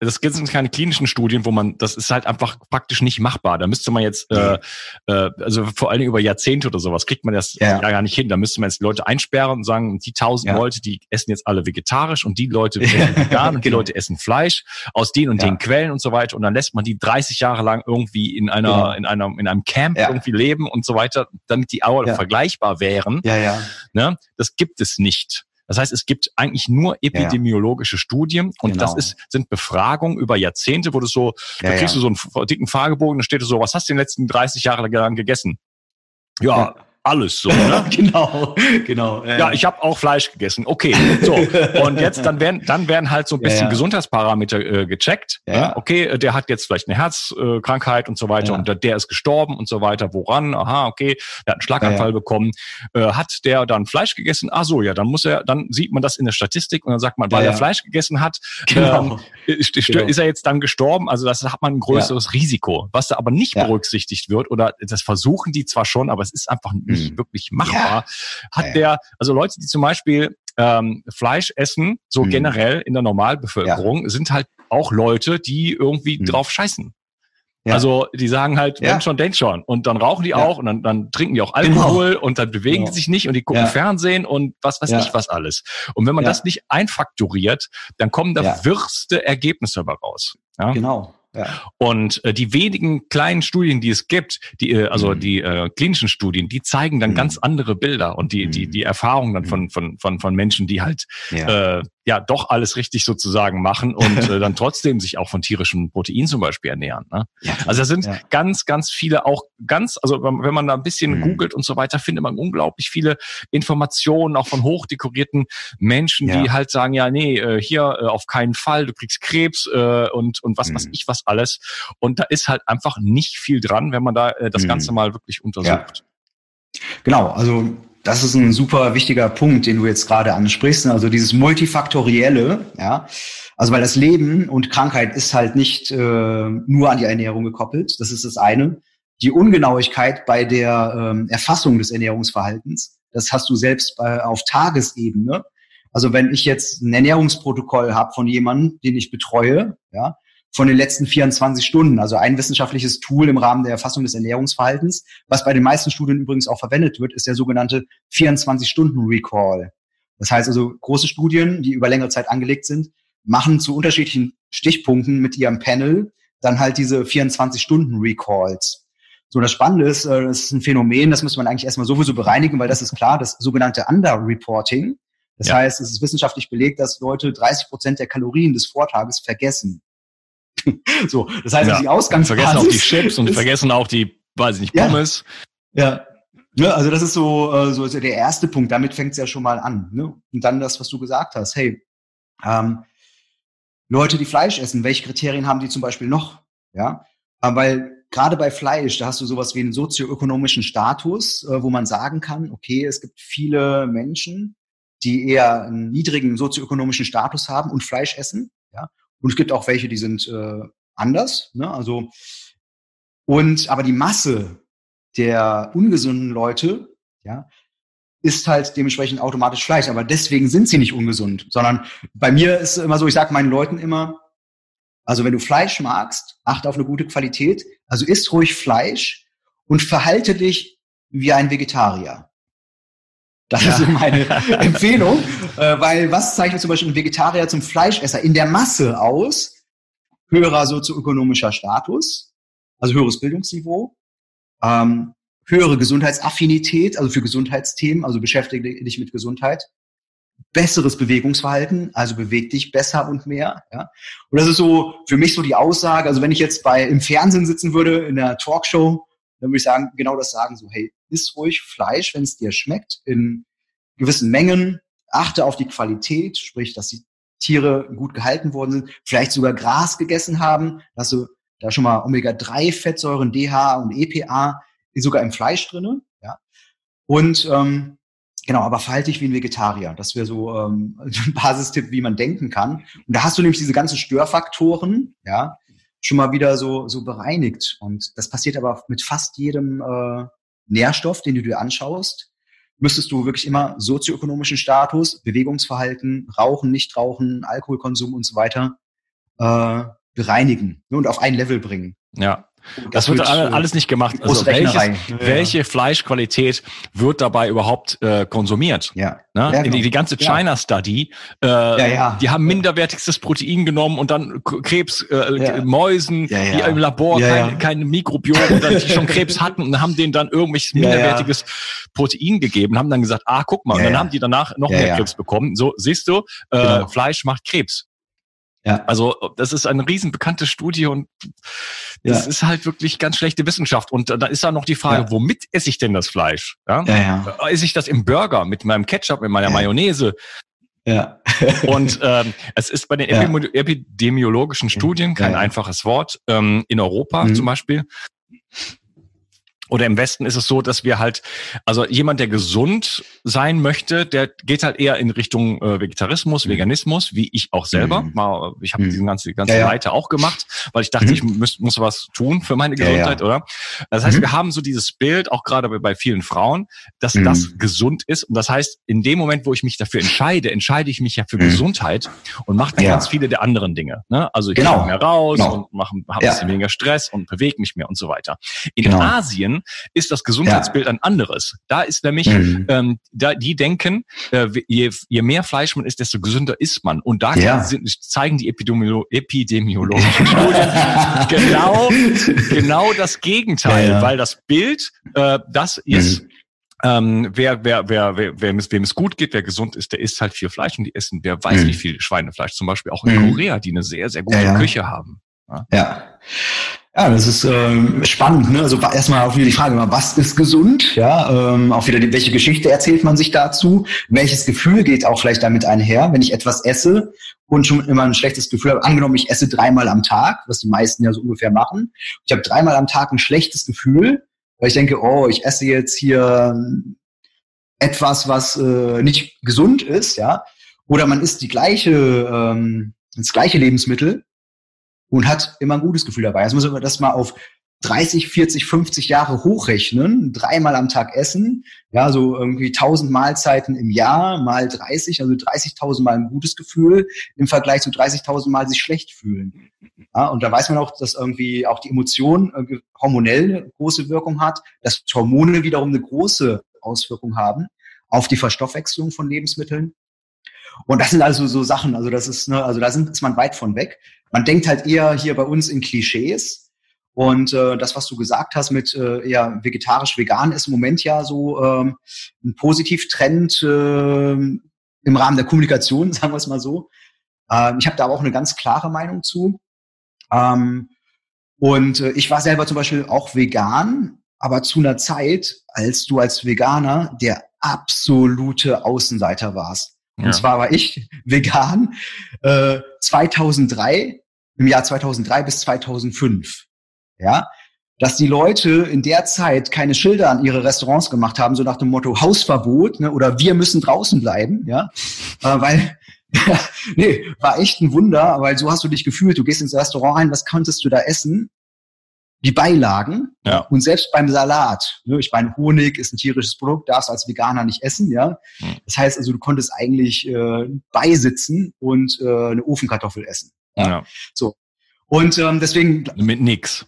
das sind keine klinischen Studien, wo man, das ist halt einfach praktisch nicht machbar. Da müsste man jetzt, äh, äh, also vor allen Dingen über Jahrzehnte oder sowas, kriegt man das ja, ja gar nicht hin. Da müsste man jetzt die Leute einsperren und sagen, die tausend ja. Leute, die essen jetzt alle vegetarisch und die Leute (laughs) essen vegan und die genau. Leute essen Fleisch aus den und ja. den Quellen und so weiter. Und dann lässt man die 30 Jahre lang irgendwie in einer, genau. in einer, in einem Camp irgendwie leben und so weiter, damit die auch vergleichbar wären. Ja, ja. Ne? Das gibt es nicht. Das heißt, es gibt eigentlich nur epidemiologische ja. Studien und genau. das ist, sind Befragungen über Jahrzehnte, wo du so, ja, da kriegst du so einen dicken Fragebogen, da steht so, was hast du in den letzten 30 Jahren gegessen? Ja, alles so. (laughs) Ne? genau, genau. Äh. Ja, ich habe auch Fleisch gegessen. Okay, so. Und jetzt dann werden dann werden halt so ein bisschen ja, ja. Gesundheitsparameter äh, gecheckt. Ja. Ne? Okay, äh, der hat jetzt vielleicht eine Herzkrankheit und so weiter und der, der ist gestorben und so weiter. Woran? Aha, okay, der hat einen Schlaganfall bekommen. Äh, hat der dann Fleisch gegessen? Ah so, ja, dann muss er, dann sieht man das in der Statistik und dann sagt man, weil er Fleisch gegessen hat, genau. ähm, ist, genau. ist er jetzt dann gestorben? Also das hat man ein größeres Risiko. Was da aber nicht berücksichtigt wird oder das versuchen die zwar schon, aber es ist einfach nicht hm. wirklich machbar. Hat ja. der, also Leute, die zum Beispiel ähm, Fleisch essen, so hm. generell in der Normalbevölkerung, ja. sind halt auch Leute, die irgendwie hm. drauf scheißen. Ja. Also die sagen halt, wenn schon, denk schon. Und dann rauchen die ja. auch und dann, dann trinken die auch Alkohol genau. und dann bewegen genau. die sich nicht und die gucken ja. Fernsehen und was weiß ich was alles. Und wenn man das nicht einfakturiert, dann kommen da wirste Ergebnisse dabei raus. Ja? Genau. Ja. Und äh, die wenigen kleinen Studien, die es gibt, die, äh, also mhm. die äh, klinischen Studien, die zeigen dann mhm. ganz andere Bilder und die, die, mhm. die Erfahrungen dann von, mhm. von, von, von Menschen, die halt ja. äh, ja doch alles richtig sozusagen machen und (laughs) äh, dann trotzdem sich auch von tierischem Protein zum Beispiel ernähren. Ne? Ja, also da sind ja. ganz, ganz viele auch ganz, also wenn man da ein bisschen mhm. googelt und so weiter, findet man unglaublich viele Informationen auch von hochdekorierten Menschen, ja. die halt sagen, ja, nee, äh, hier äh, auf keinen Fall, du kriegst Krebs äh, und, und was mhm. weiß ich was alles. Und da ist halt einfach nicht viel dran, wenn man da äh, das mhm. Ganze mal wirklich untersucht. Genau, also das ist ein super wichtiger Punkt, den du jetzt gerade ansprichst. Also dieses multifaktorielle, ja. Also weil das Leben und Krankheit ist halt nicht äh, nur an die Ernährung gekoppelt. Das ist das eine. Die Ungenauigkeit bei der ähm, Erfassung des Ernährungsverhaltens, das hast du selbst bei, auf Tagesebene. Also wenn ich jetzt ein Ernährungsprotokoll habe von jemandem, den ich betreue, ja, von den letzten 24 Stunden. Also ein wissenschaftliches Tool im Rahmen der Erfassung des Ernährungsverhaltens, was bei den meisten Studien übrigens auch verwendet wird, ist der sogenannte 24-Stunden-Recall. Das heißt also, große Studien, die über längere Zeit angelegt sind, machen zu unterschiedlichen Stichpunkten mit ihrem Panel dann halt diese 24-Stunden-Recalls. So, das Spannende ist, äh, das ist ein Phänomen, das muss man eigentlich erstmal sowieso bereinigen, weil das ist klar, das sogenannte Underreporting. Das ja. heißt, es ist wissenschaftlich belegt, dass Leute 30 Prozent der Kalorien des Vortages vergessen. (laughs) so, das heißt, ja. die Ausgangsbasis. Vergessen auch die Chips und vergessen auch die, weiß ich nicht, Pommes. Ja. ja. Ja, also das ist so, äh, so der erste Punkt. Damit fängt es ja schon mal an. Ne? Und dann das, was du gesagt hast. Hey, ähm, Leute, die Fleisch essen, welche Kriterien haben die zum Beispiel noch? Ja, äh, weil gerade bei Fleisch, da hast du sowas wie einen sozioökonomischen Status, äh, wo man sagen kann, okay, es gibt viele Menschen, die eher einen niedrigen sozioökonomischen Status haben und Fleisch essen. Und es gibt auch welche, die sind äh, anders. Ne? Also und aber die Masse der ungesunden Leute, ja, ist halt dementsprechend automatisch Fleisch. Aber deswegen sind sie nicht ungesund, sondern bei mir ist immer so, ich sage meinen Leuten immer, also wenn du Fleisch magst, achte auf eine gute Qualität, also isst ruhig Fleisch und verhalte dich wie ein Vegetarier. Das ja. ist so meine (laughs) Empfehlung, äh, weil was zeichnet zum Beispiel ein Vegetarier zum Fleischesser in der Masse aus? Höherer sozioökonomischer Status, also höheres Bildungsniveau, ähm, höhere Gesundheitsaffinität, also für Gesundheitsthemen, also beschäftige dich mit Gesundheit, besseres Bewegungsverhalten, also beweg dich besser und mehr. Ja? Und das ist so für mich so die Aussage. Also wenn ich jetzt bei im Fernsehen sitzen würde in einer Talkshow, dann würde ich sagen genau das sagen so hey iss ruhig Fleisch, wenn es dir schmeckt, in gewissen Mengen. Achte auf die Qualität, sprich, dass die Tiere gut gehalten worden sind, vielleicht sogar Gras gegessen haben, dass du da schon mal Omega-3-Fettsäuren, DHA und EPA sogar im Fleisch drinne. Ja. Und ähm, genau, aber verhalte dich wie ein Vegetarier. Das wäre so ähm, (laughs) ein Basistipp, wie man denken kann. Und da hast du nämlich diese ganzen Störfaktoren, ja, schon mal wieder so, so bereinigt. Und das passiert aber mit fast jedem äh, Nährstoff, den du dir anschaust, müsstest du wirklich immer sozioökonomischen Status, Bewegungsverhalten, Rauchen, Nichtrauchen, Alkoholkonsum und so weiter äh, bereinigen und auf ein Level bringen. Ja. Das, wird, alles nicht gemacht. Also welches, welche Fleischqualität wird dabei überhaupt äh, konsumiert? Ja. Ne? ja genau. die, die, ganze China Study, äh, ja, ja. die haben minderwertigstes Protein genommen und dann Krebs, äh, Mäusen, die im Labor kein, kein Mikrobiom oder die schon Krebs hatten und haben denen dann irgendwelches minderwertiges Protein gegeben, haben dann gesagt, ah, guck mal, und dann haben die danach noch mehr Krebs bekommen. So, siehst du, äh, genau. Fleisch macht Krebs. Ja. Also das ist eine riesen bekannte Studie und das ja. ist halt wirklich ganz schlechte Wissenschaft. Und da ist da noch die Frage, ja. womit esse ich denn das Fleisch? Ja? Ja, ja. Esse ich das im Burger mit meinem Ketchup, mit meiner. Mayonnaise? Ja. und ähm, es ist bei den epidemiologischen Studien kein einfaches Wort. Ähm, in Europa mhm. zum Beispiel oder im Westen ist es so, dass wir halt, also jemand, der gesund sein möchte, der geht halt eher in Richtung äh, Vegetarismus, mhm. Veganismus, wie ich auch selber. Mhm. Mal, ich habe mhm. diesen ganzen, ganze ja, Seite auch gemacht, weil ich dachte, mhm. ich muss, muss was tun für meine Gesundheit, ja, ja. oder? Das heißt, mhm. wir haben so dieses Bild, auch gerade bei, vielen Frauen, dass mhm. das gesund ist. Und das heißt, in dem Moment, wo ich mich dafür entscheide, entscheide ich mich ja für Gesundheit und mache dann ganz viele der anderen Dinge. Ne? Also ich genau. mehr raus genau. und mache hab ein bisschen weniger Stress und bewege mich mehr und so weiter. In genau. Asien ist das Gesundheitsbild ja. ein anderes. Da ist nämlich, mhm. ähm, da die denken, äh, je, je mehr Fleisch man isst, desto gesünder ist man. Und da ja. sind, zeigen die Epidemiolo epidemiologischen (laughs) Studien genau, genau das Gegenteil, ja, weil das Bild, äh, das ist, mhm. Ähm, wer, wer, wer, wer, wem es, wem es gut geht, wer gesund ist, der isst halt viel Fleisch und die essen, wer weiß mhm. wie viel Schweinefleisch. Zum Beispiel auch in mhm. Korea, die eine sehr, sehr gute ja, ja. Küche haben. Ja. ja. Ja, das ist ähm, spannend. Ne? Also erstmal auch wieder die Frage, was ist gesund? Ja, ähm, auch wieder die, welche Geschichte erzählt man sich dazu? Welches Gefühl geht auch vielleicht damit einher, wenn ich etwas esse und schon immer ein schlechtes Gefühl habe? Angenommen, ich esse dreimal am Tag, was die meisten ja so ungefähr machen. Ich habe dreimal am Tag ein schlechtes Gefühl, weil ich denke, oh, ich esse jetzt hier etwas, was äh, nicht gesund ist, ja. Oder man isst die gleiche, ähm, das gleiche Lebensmittel und hat immer ein gutes Gefühl dabei. Also muss man das mal auf 30, 40, 50 Jahre hochrechnen, dreimal am Tag essen, ja, so irgendwie 1000 Mahlzeiten im Jahr mal 30, also 30.000 mal ein gutes Gefühl im Vergleich zu 30.000 mal sich schlecht fühlen. Ja, und da weiß man auch, dass irgendwie auch die Emotion äh, hormonell eine große Wirkung hat, dass Hormone wiederum eine große Auswirkung haben auf die Verstoffwechslung von Lebensmitteln. Und das sind also so Sachen, also das ist, ne, also da sind, ist man weit von weg man denkt halt eher hier bei uns in Klischees. Und äh, das, was du gesagt hast mit äh, eher vegetarisch-vegan, ist im Moment ja so ähm, ein Positivtrend äh, im Rahmen der Kommunikation, (laughs) sagen wir es mal so. Ähm, ich habe da aber auch eine ganz klare Meinung zu. Ähm, und äh, ich war selber zum Beispiel auch vegan, aber zu einer Zeit, als du als Veganer der absolute Außenseiter warst. Ja. Und zwar war ich (laughs) vegan äh, 2003 im Jahr 2003 bis 2005. Ja, dass die Leute in der Zeit keine Schilder an ihre Restaurants gemacht haben, so nach dem Motto Hausverbot ne, oder wir müssen draußen bleiben, ja, äh, weil (laughs) nee, war echt ein Wunder, weil so hast du dich gefühlt. Du gehst ins Restaurant rein, was konntest du da essen? Die Beilagen ja. und selbst beim Salat. Ne, ich meine, Honig ist ein tierisches Produkt, darfst du als Veganer nicht essen, ja. Hm. Das heißt also, du konntest eigentlich äh, beisitzen und äh, eine Ofenkartoffel essen. Ja. ja. So. Und ähm, deswegen. Mit nix.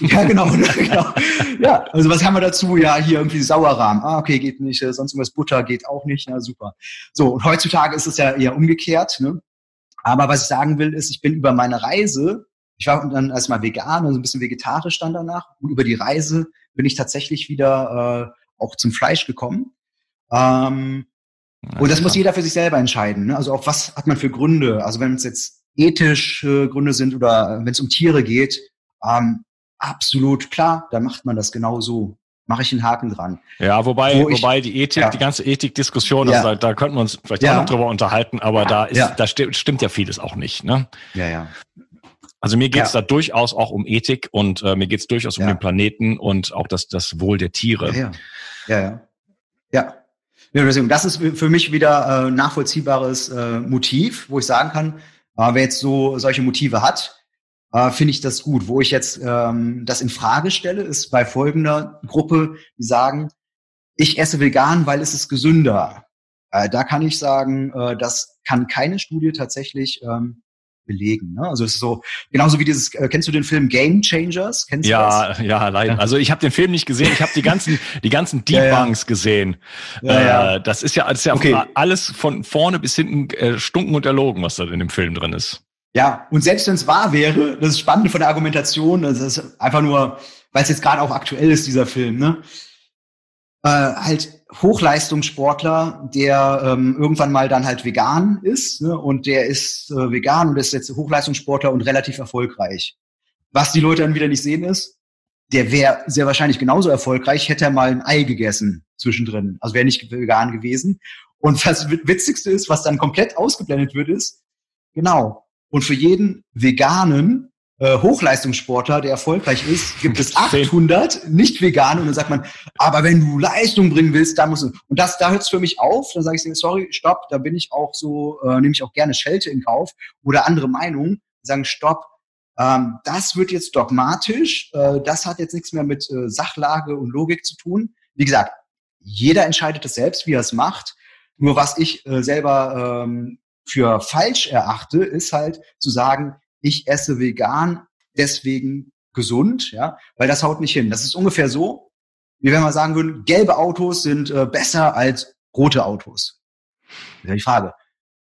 ja, genau, (laughs) genau. Ja, also was haben wir dazu? Ja, hier irgendwie Sauerrahm. Ah, okay, geht nicht. Äh, sonst irgendwas Butter geht auch nicht. Na super. So, und heutzutage ist es ja eher umgekehrt. Ne? Aber was ich sagen will, ist, ich bin über meine Reise, ich war dann erstmal vegan, also ein bisschen vegetarisch dann danach. Und über die Reise bin ich tatsächlich wieder äh, auch zum Fleisch gekommen. Ähm, und das muss jeder für sich selber entscheiden. Ne? Also auch was hat man für Gründe? Also wenn es jetzt ethische Gründe sind oder wenn es um Tiere geht, ähm, absolut klar, dann macht man das genau so. Mache ich einen Haken dran. Ja, wobei, Wo wobei die Ethik, ja. die ganze Ethikdiskussion, ja. da, da könnten wir uns vielleicht ja. auch noch drüber unterhalten, aber da ist, da stimmt, stimmt ja vieles auch nicht. Ne? Ja, ja. Also mir geht es da durchaus auch um Ethik und äh, mir geht es durchaus um den Planeten und auch das, das Wohl der Tiere. Ja, ja. ja. ja. ja. deswegen, das ist für mich wieder äh, nachvollziehbares äh, Motiv, wo ich sagen kann, äh, wer jetzt so solche Motive hat, äh, finde ich das gut. Wo ich jetzt ähm, das in Frage stelle, ist bei folgender Gruppe, die sagen, ich esse vegan, weil es ist gesünder. Äh, da kann ich sagen, äh, das kann keine Studie tatsächlich ähm, belegen. Ne? Also es ist so, genauso wie dieses, äh, kennst du den Film Game Changers? Kennst ja, du das? ja, leider. Also ich habe den Film nicht gesehen, ich habe die ganzen, die ganzen Debunks (laughs) ja, ja. gesehen. Ja. Äh, das ist ja, das ist ja okay. alles von vorne bis hinten äh, stunken und erlogen, was da in dem Film drin ist. Ja, und selbst wenn es wahr wäre, das ist spannend von der Argumentation, das ist einfach nur, weil es jetzt gerade auch aktuell ist, dieser Film, ne? äh, halt Hochleistungssportler, der ähm, irgendwann mal dann halt vegan ist ne? und der ist äh, vegan und ist jetzt Hochleistungssportler und relativ erfolgreich. Was die Leute dann wieder nicht sehen ist, der wäre sehr wahrscheinlich genauso erfolgreich, hätte er mal ein Ei gegessen zwischendrin. Also wäre nicht vegan gewesen. Und (laughs) das Witzigste ist, was dann komplett ausgeblendet wird, ist, genau. Und für jeden Veganen Hochleistungssportler, der erfolgreich ist, gibt es (laughs) 800 nicht vegan und dann sagt man, aber wenn du Leistung bringen willst, dann musst du. Und das, da hört es für mich auf. Dann sage ich, sorry, stopp, da bin ich auch so, äh, nehme ich auch gerne Schelte in Kauf oder andere Meinungen, sagen, stopp, ähm, das wird jetzt dogmatisch, äh, das hat jetzt nichts mehr mit äh, Sachlage und Logik zu tun. Wie gesagt, jeder entscheidet es selbst, wie er es macht. Nur was ich äh, selber ähm, für falsch erachte, ist halt zu sagen, ich esse vegan, deswegen gesund, ja, weil das haut nicht hin. Das ist ungefähr so, wie wenn wir sagen würden, gelbe Autos sind äh, besser als rote Autos. Ja die Frage,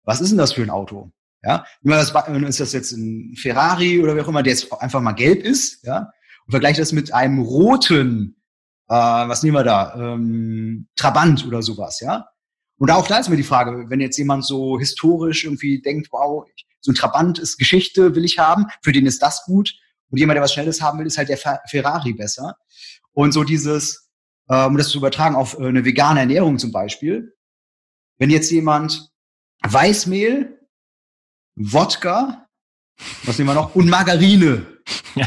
was ist denn das für ein Auto? Ja, ist das jetzt ein Ferrari oder wie auch immer, der jetzt einfach mal gelb ist, ja, und vergleiche das mit einem roten, äh, was nehmen wir da, ähm, Trabant oder sowas, ja. Und auch da ist mir die Frage, wenn jetzt jemand so historisch irgendwie denkt, wow, so ein Trabant ist Geschichte, will ich haben, für den ist das gut. Und jemand, der was Schnelles haben will, ist halt der Ferrari besser. Und so dieses, um das zu übertragen auf äh, eine vegane Ernährung zum Beispiel, wenn jetzt jemand Weißmehl, Wodka, was nehmen wir noch, und Margarine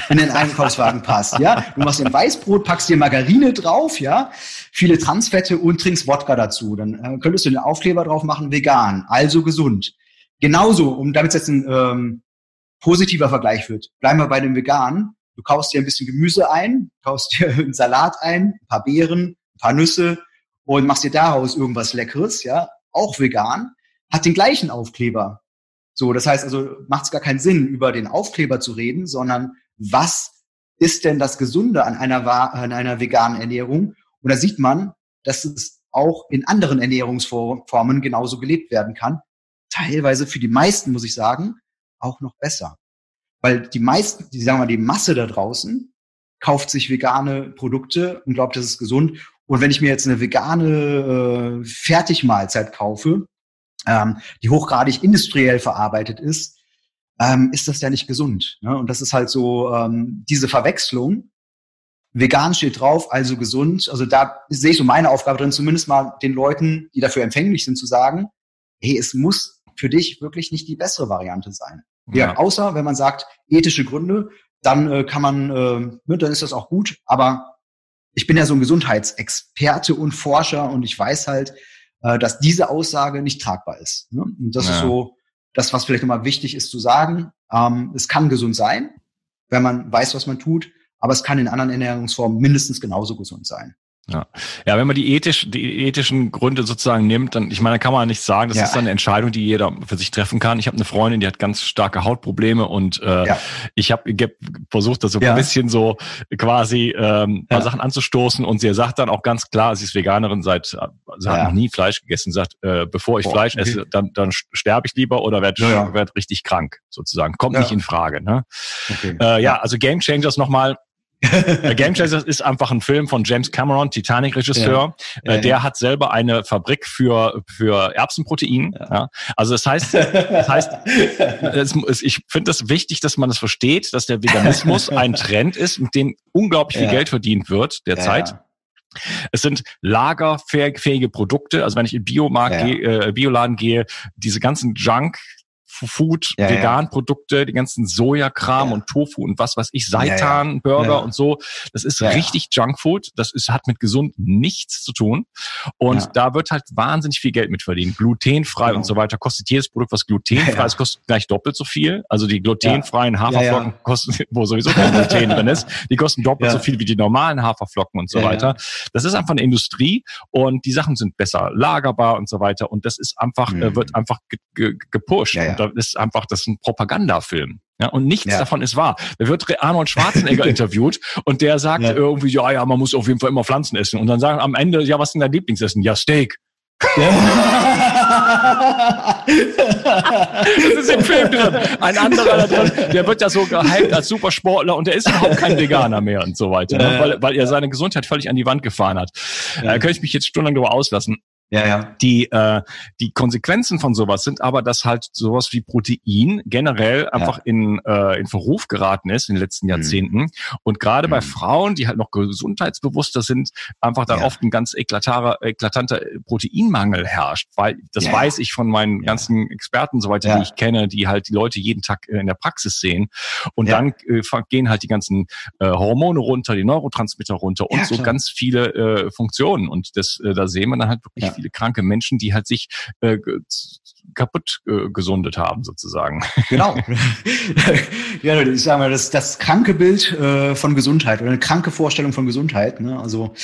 in den Einkaufswagen passt, ja. Du machst ein Weißbrot, packst dir Margarine drauf, ja, viele Transfette und trinkst Wodka dazu. Dann äh, könntest du den Aufkleber drauf machen, vegan, also gesund. Genauso, um damit es jetzt ein ähm, positiver Vergleich wird, bleiben wir bei dem Veganen. Du kaufst dir ein bisschen Gemüse ein, kaufst dir (laughs) einen Salat ein, ein paar Beeren, ein paar Nüsse und machst dir daraus irgendwas Leckeres, ja, auch vegan, hat den gleichen Aufkleber. So, das heißt also, macht es gar keinen Sinn, über den Aufkleber zu reden, sondern was ist denn das Gesunde an einer, an einer veganen Ernährung? Und da sieht man, dass es auch in anderen Ernährungsformen genauso gelebt werden kann, teilweise für die meisten, muss ich sagen, auch noch besser. Weil die meisten, die sagen wir die Masse da draußen kauft sich vegane Produkte und glaubt, das ist gesund. Und wenn ich mir jetzt eine vegane äh, Fertigmahlzeit kaufe, ähm, die hochgradig industriell verarbeitet ist, ähm, ist das ja nicht gesund. Ne? Und das ist halt so ähm, diese Verwechslung. Vegan steht drauf, also gesund. Also da sehe ich so meine Aufgabe drin, zumindest mal den Leuten, die dafür empfänglich sind, zu sagen, hey, es muss für dich wirklich nicht die bessere Variante sein. Ja, ja außer wenn man sagt, ethische Gründe, dann äh, kann man, äh, ne, dann ist das auch gut. Aber ich bin ja so ein Gesundheitsexperte und Forscher und ich weiß halt, äh, dass diese Aussage nicht tragbar ist. Ne? Und das ja. ist so das, was vielleicht nochmal wichtig ist zu sagen. Ähm, es kann gesund sein, wenn man weiß, was man tut, aber es kann in anderen Ernährungsformen mindestens genauso gesund sein. Ja. ja, wenn man die, ethisch, die ethischen Gründe sozusagen nimmt, dann, ich meine, kann man nicht sagen, das ja. ist dann eine Entscheidung, die jeder für sich treffen kann. Ich habe eine Freundin, die hat ganz starke Hautprobleme und äh, ja. ich habe versucht, das so ja. ein bisschen so quasi ähm, ja. Sachen anzustoßen und sie sagt dann auch ganz klar, sie ist Veganerin, seit sie hat noch nie Fleisch gegessen, sagt, äh, bevor ich Boah, Fleisch okay. esse, dann, dann sterbe ich lieber oder werde werd richtig krank, sozusagen. Kommt nicht in Frage. Ne? Okay. Äh, ja, also Game Changers nochmal (laughs) Game Chasers ist einfach ein Film von James Cameron, Titanic-Regisseur. Ja. Äh, ja, der ja. hat selber eine Fabrik für, für Erbsenprotein. Also das heißt, das heißt es, (laughs) ich finde es das wichtig, dass man es das versteht, dass der Veganismus ein Trend ist, mit dem unglaublich viel Geld verdient wird derzeit. Es sind lagerfähige Produkte. Also wenn ich in Biomarkt ja. gehe, äh, Bioladen gehe, diese ganzen Junk, Food, ja, Vegan-Produkte, ja. die ganzen Sojakram ja. und Tofu und was weiß ich, Seitan, Burger und so. Das ist richtig Junkfood. Das ist, hat mit gesund nichts zu tun. Und da wird halt wahnsinnig viel Geld mit verdient. Glutenfrei genau. und so weiter. Kostet jedes Produkt, was glutenfrei (laughs) ist, kostet gleich doppelt so viel. Also die glutenfreien Haferflocken (laughs) kosten, wo sowieso kein Gluten drin ist, die kosten doppelt so viel wie die normalen Haferflocken und so weiter. Das ist einfach eine Industrie und die Sachen sind besser lagerbar und so weiter. Und das ist einfach, mhm. wird einfach gepusht. Und da ist einfach, das ist ein Propagandafilm. Ja, und nichts ja. davon ist wahr. Da wird Arnold Schwarzenegger (laughs) interviewt und der sagt ja. irgendwie, ja, ja, man muss auf jeden Fall immer Pflanzen essen. Und dann sagen am Ende, ja, was ist denn dein Lieblingsessen? Ja, Steak. (laughs) Ja. ist im Film drin. Ein anderer da drin, der wird ja so gehypt als Supersportler und der ist überhaupt kein Veganer mehr und so weiter, ne? weil, weil er seine Gesundheit völlig an die Wand gefahren hat. Da könnte ich mich jetzt stundenlang darüber auslassen. Ja, ja. Die, äh, die Konsequenzen von sowas sind aber, dass halt sowas wie Protein generell einfach ja. in, äh, in Verruf geraten ist in den letzten mhm. Jahrzehnten. Mhm. Und gerade mhm. bei Frauen, die halt noch gesundheitsbewusster sind, einfach da ja. oft ein ganz eklatanter, eklatanter Proteinmangel herrscht. Weil das ja. weiß ich von meinen ganzen Experten, soweit die ich kenne, die halt die Leute jeden Tag äh, in der Praxis sehen. Und dann äh, gehen halt die ganzen äh, Hormone runter, die Neurotransmitter runter und so ganz viele äh, Funktionen. Und das, äh, da sehen wir dann halt wirklich viele kranke Menschen, die halt sich äh, kaputt äh, gesundet haben, sozusagen. Genau. (laughs) (laughs) ja, ich sage mal, das, das kranke Bild äh, von Gesundheit oder eine kranke Vorstellung von Gesundheit. Ne? Also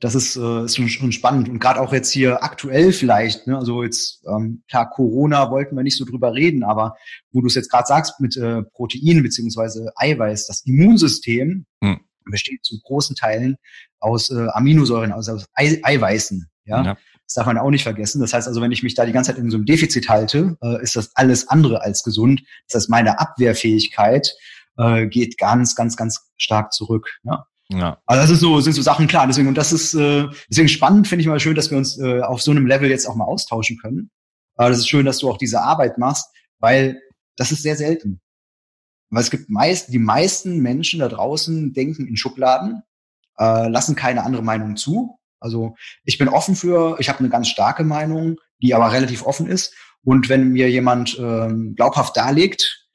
das ist, äh, ist schon, schon spannend. Und gerade auch jetzt hier aktuell vielleicht, ne? also jetzt, ähm, klar, Corona wollten wir nicht so drüber reden, aber wo du es jetzt gerade sagst mit äh, Protein beziehungsweise Eiweiß, das Immunsystem hm. besteht zu großen Teilen aus äh, Aminosäuren, also aus Ei Eiweißen. Ja? ja. Das darf man auch nicht vergessen. Das heißt also, wenn ich mich da die ganze Zeit in so einem Defizit halte, äh, ist das alles andere als gesund. Das heißt, meine Abwehrfähigkeit äh, geht ganz, ganz, ganz stark zurück. Ja. Ja. Also das ist so, sind so Sachen klar. Deswegen, und das ist äh, deswegen spannend, finde ich mal schön, dass wir uns äh, auf so einem Level jetzt auch mal austauschen können. Aber das ist schön, dass du auch diese Arbeit machst, weil das ist sehr selten. Weil es gibt meist, die meisten Menschen da draußen denken in Schubladen, äh, lassen keine andere Meinung zu also ich bin offen für, ich habe eine ganz starke Meinung, die aber relativ offen ist. Und wenn mir jemand ähm, glaubhaft darlegt,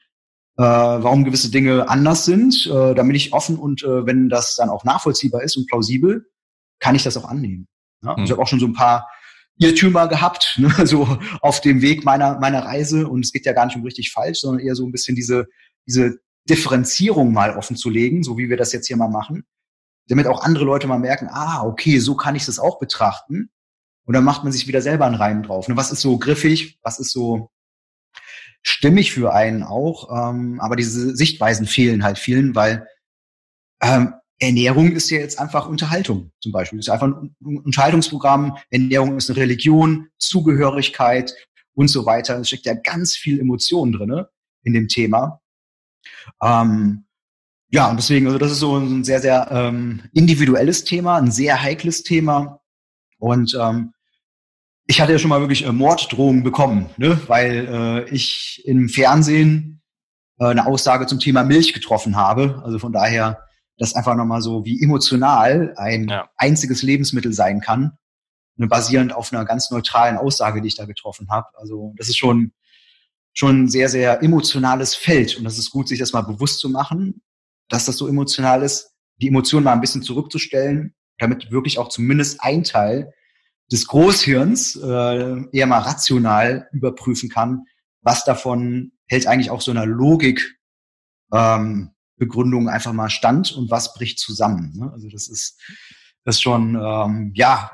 äh, warum gewisse Dinge anders sind, äh, dann bin ich offen und äh, wenn das dann auch nachvollziehbar ist und plausibel, kann ich das auch annehmen. Ja? Mhm. Ich habe auch schon so ein paar Irrtümer gehabt, (laughs) ne, so auf dem Weg meiner meiner Reise. Und es geht ja gar nicht um richtig falsch, sondern eher so ein bisschen diese diese Differenzierung mal offen zu legen, so wie wir das jetzt hier mal machen damit auch andere Leute mal merken, ah, okay, so kann ich das auch betrachten. Und dann macht man sich wieder selber einen Reim drauf. Und was ist so griffig, was ist so stimmig für einen auch. Ähm, aber diese Sichtweisen fehlen halt vielen, weil ähm, Ernährung ist ja jetzt einfach Unterhaltung zum Beispiel. Es ist einfach ein Unterhaltungsprogramm. Ernährung ist eine Religion, Zugehörigkeit und so weiter. Es steckt ja ganz viel Emotion drinne in dem Thema. Ähm, ja, und deswegen, also das ist so ein sehr, sehr ähm, individuelles Thema, ein sehr heikles Thema. Und ähm, ich hatte ja schon mal wirklich äh, Morddrohungen bekommen, ne? weil äh, ich im Fernsehen äh, eine Aussage zum Thema Milch getroffen habe. Also von daher, das einfach nochmal so, wie emotional ein ja. einziges Lebensmittel sein kann, ne, basierend auf einer ganz neutralen Aussage, die ich da getroffen habe. Also das ist schon schon ein sehr, sehr emotionales Feld. Und das ist gut, sich das mal bewusst zu machen dass das so emotional ist, die Emotionen mal ein bisschen zurückzustellen, damit wirklich auch zumindest ein Teil des Großhirns äh, eher mal rational überprüfen kann, was davon hält eigentlich auch so einer Logik ähm, Begründung einfach mal stand und was bricht zusammen. Ne? Also das ist das ist schon ähm, ja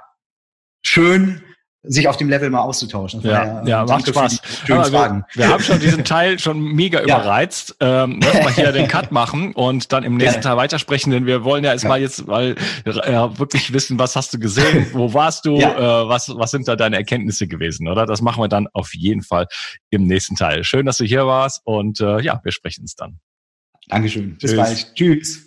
schön, sich auf dem Level mal auszutauschen. Ja, ja, ja macht Spaß. Wir, (laughs) wir, haben schon diesen Teil schon mega (laughs) ja. überreizt. Ähm, lass mal hier den Cut (laughs) machen und dann im nächsten Teil weitersprechen, denn wir wollen ja erstmal jetzt mal äh, wirklich wissen, was hast du gesehen, wo warst du, ja. äh, was, was sind da deine Erkenntnisse gewesen, oder? Das machen wir dann auf jeden Fall im nächsten Teil. Schön, dass du hier warst und äh, ja, wir sprechen uns dann. Dankeschön. Bis Tschüss. bald. Tschüss.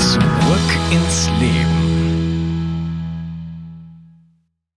Zurück ins Leben.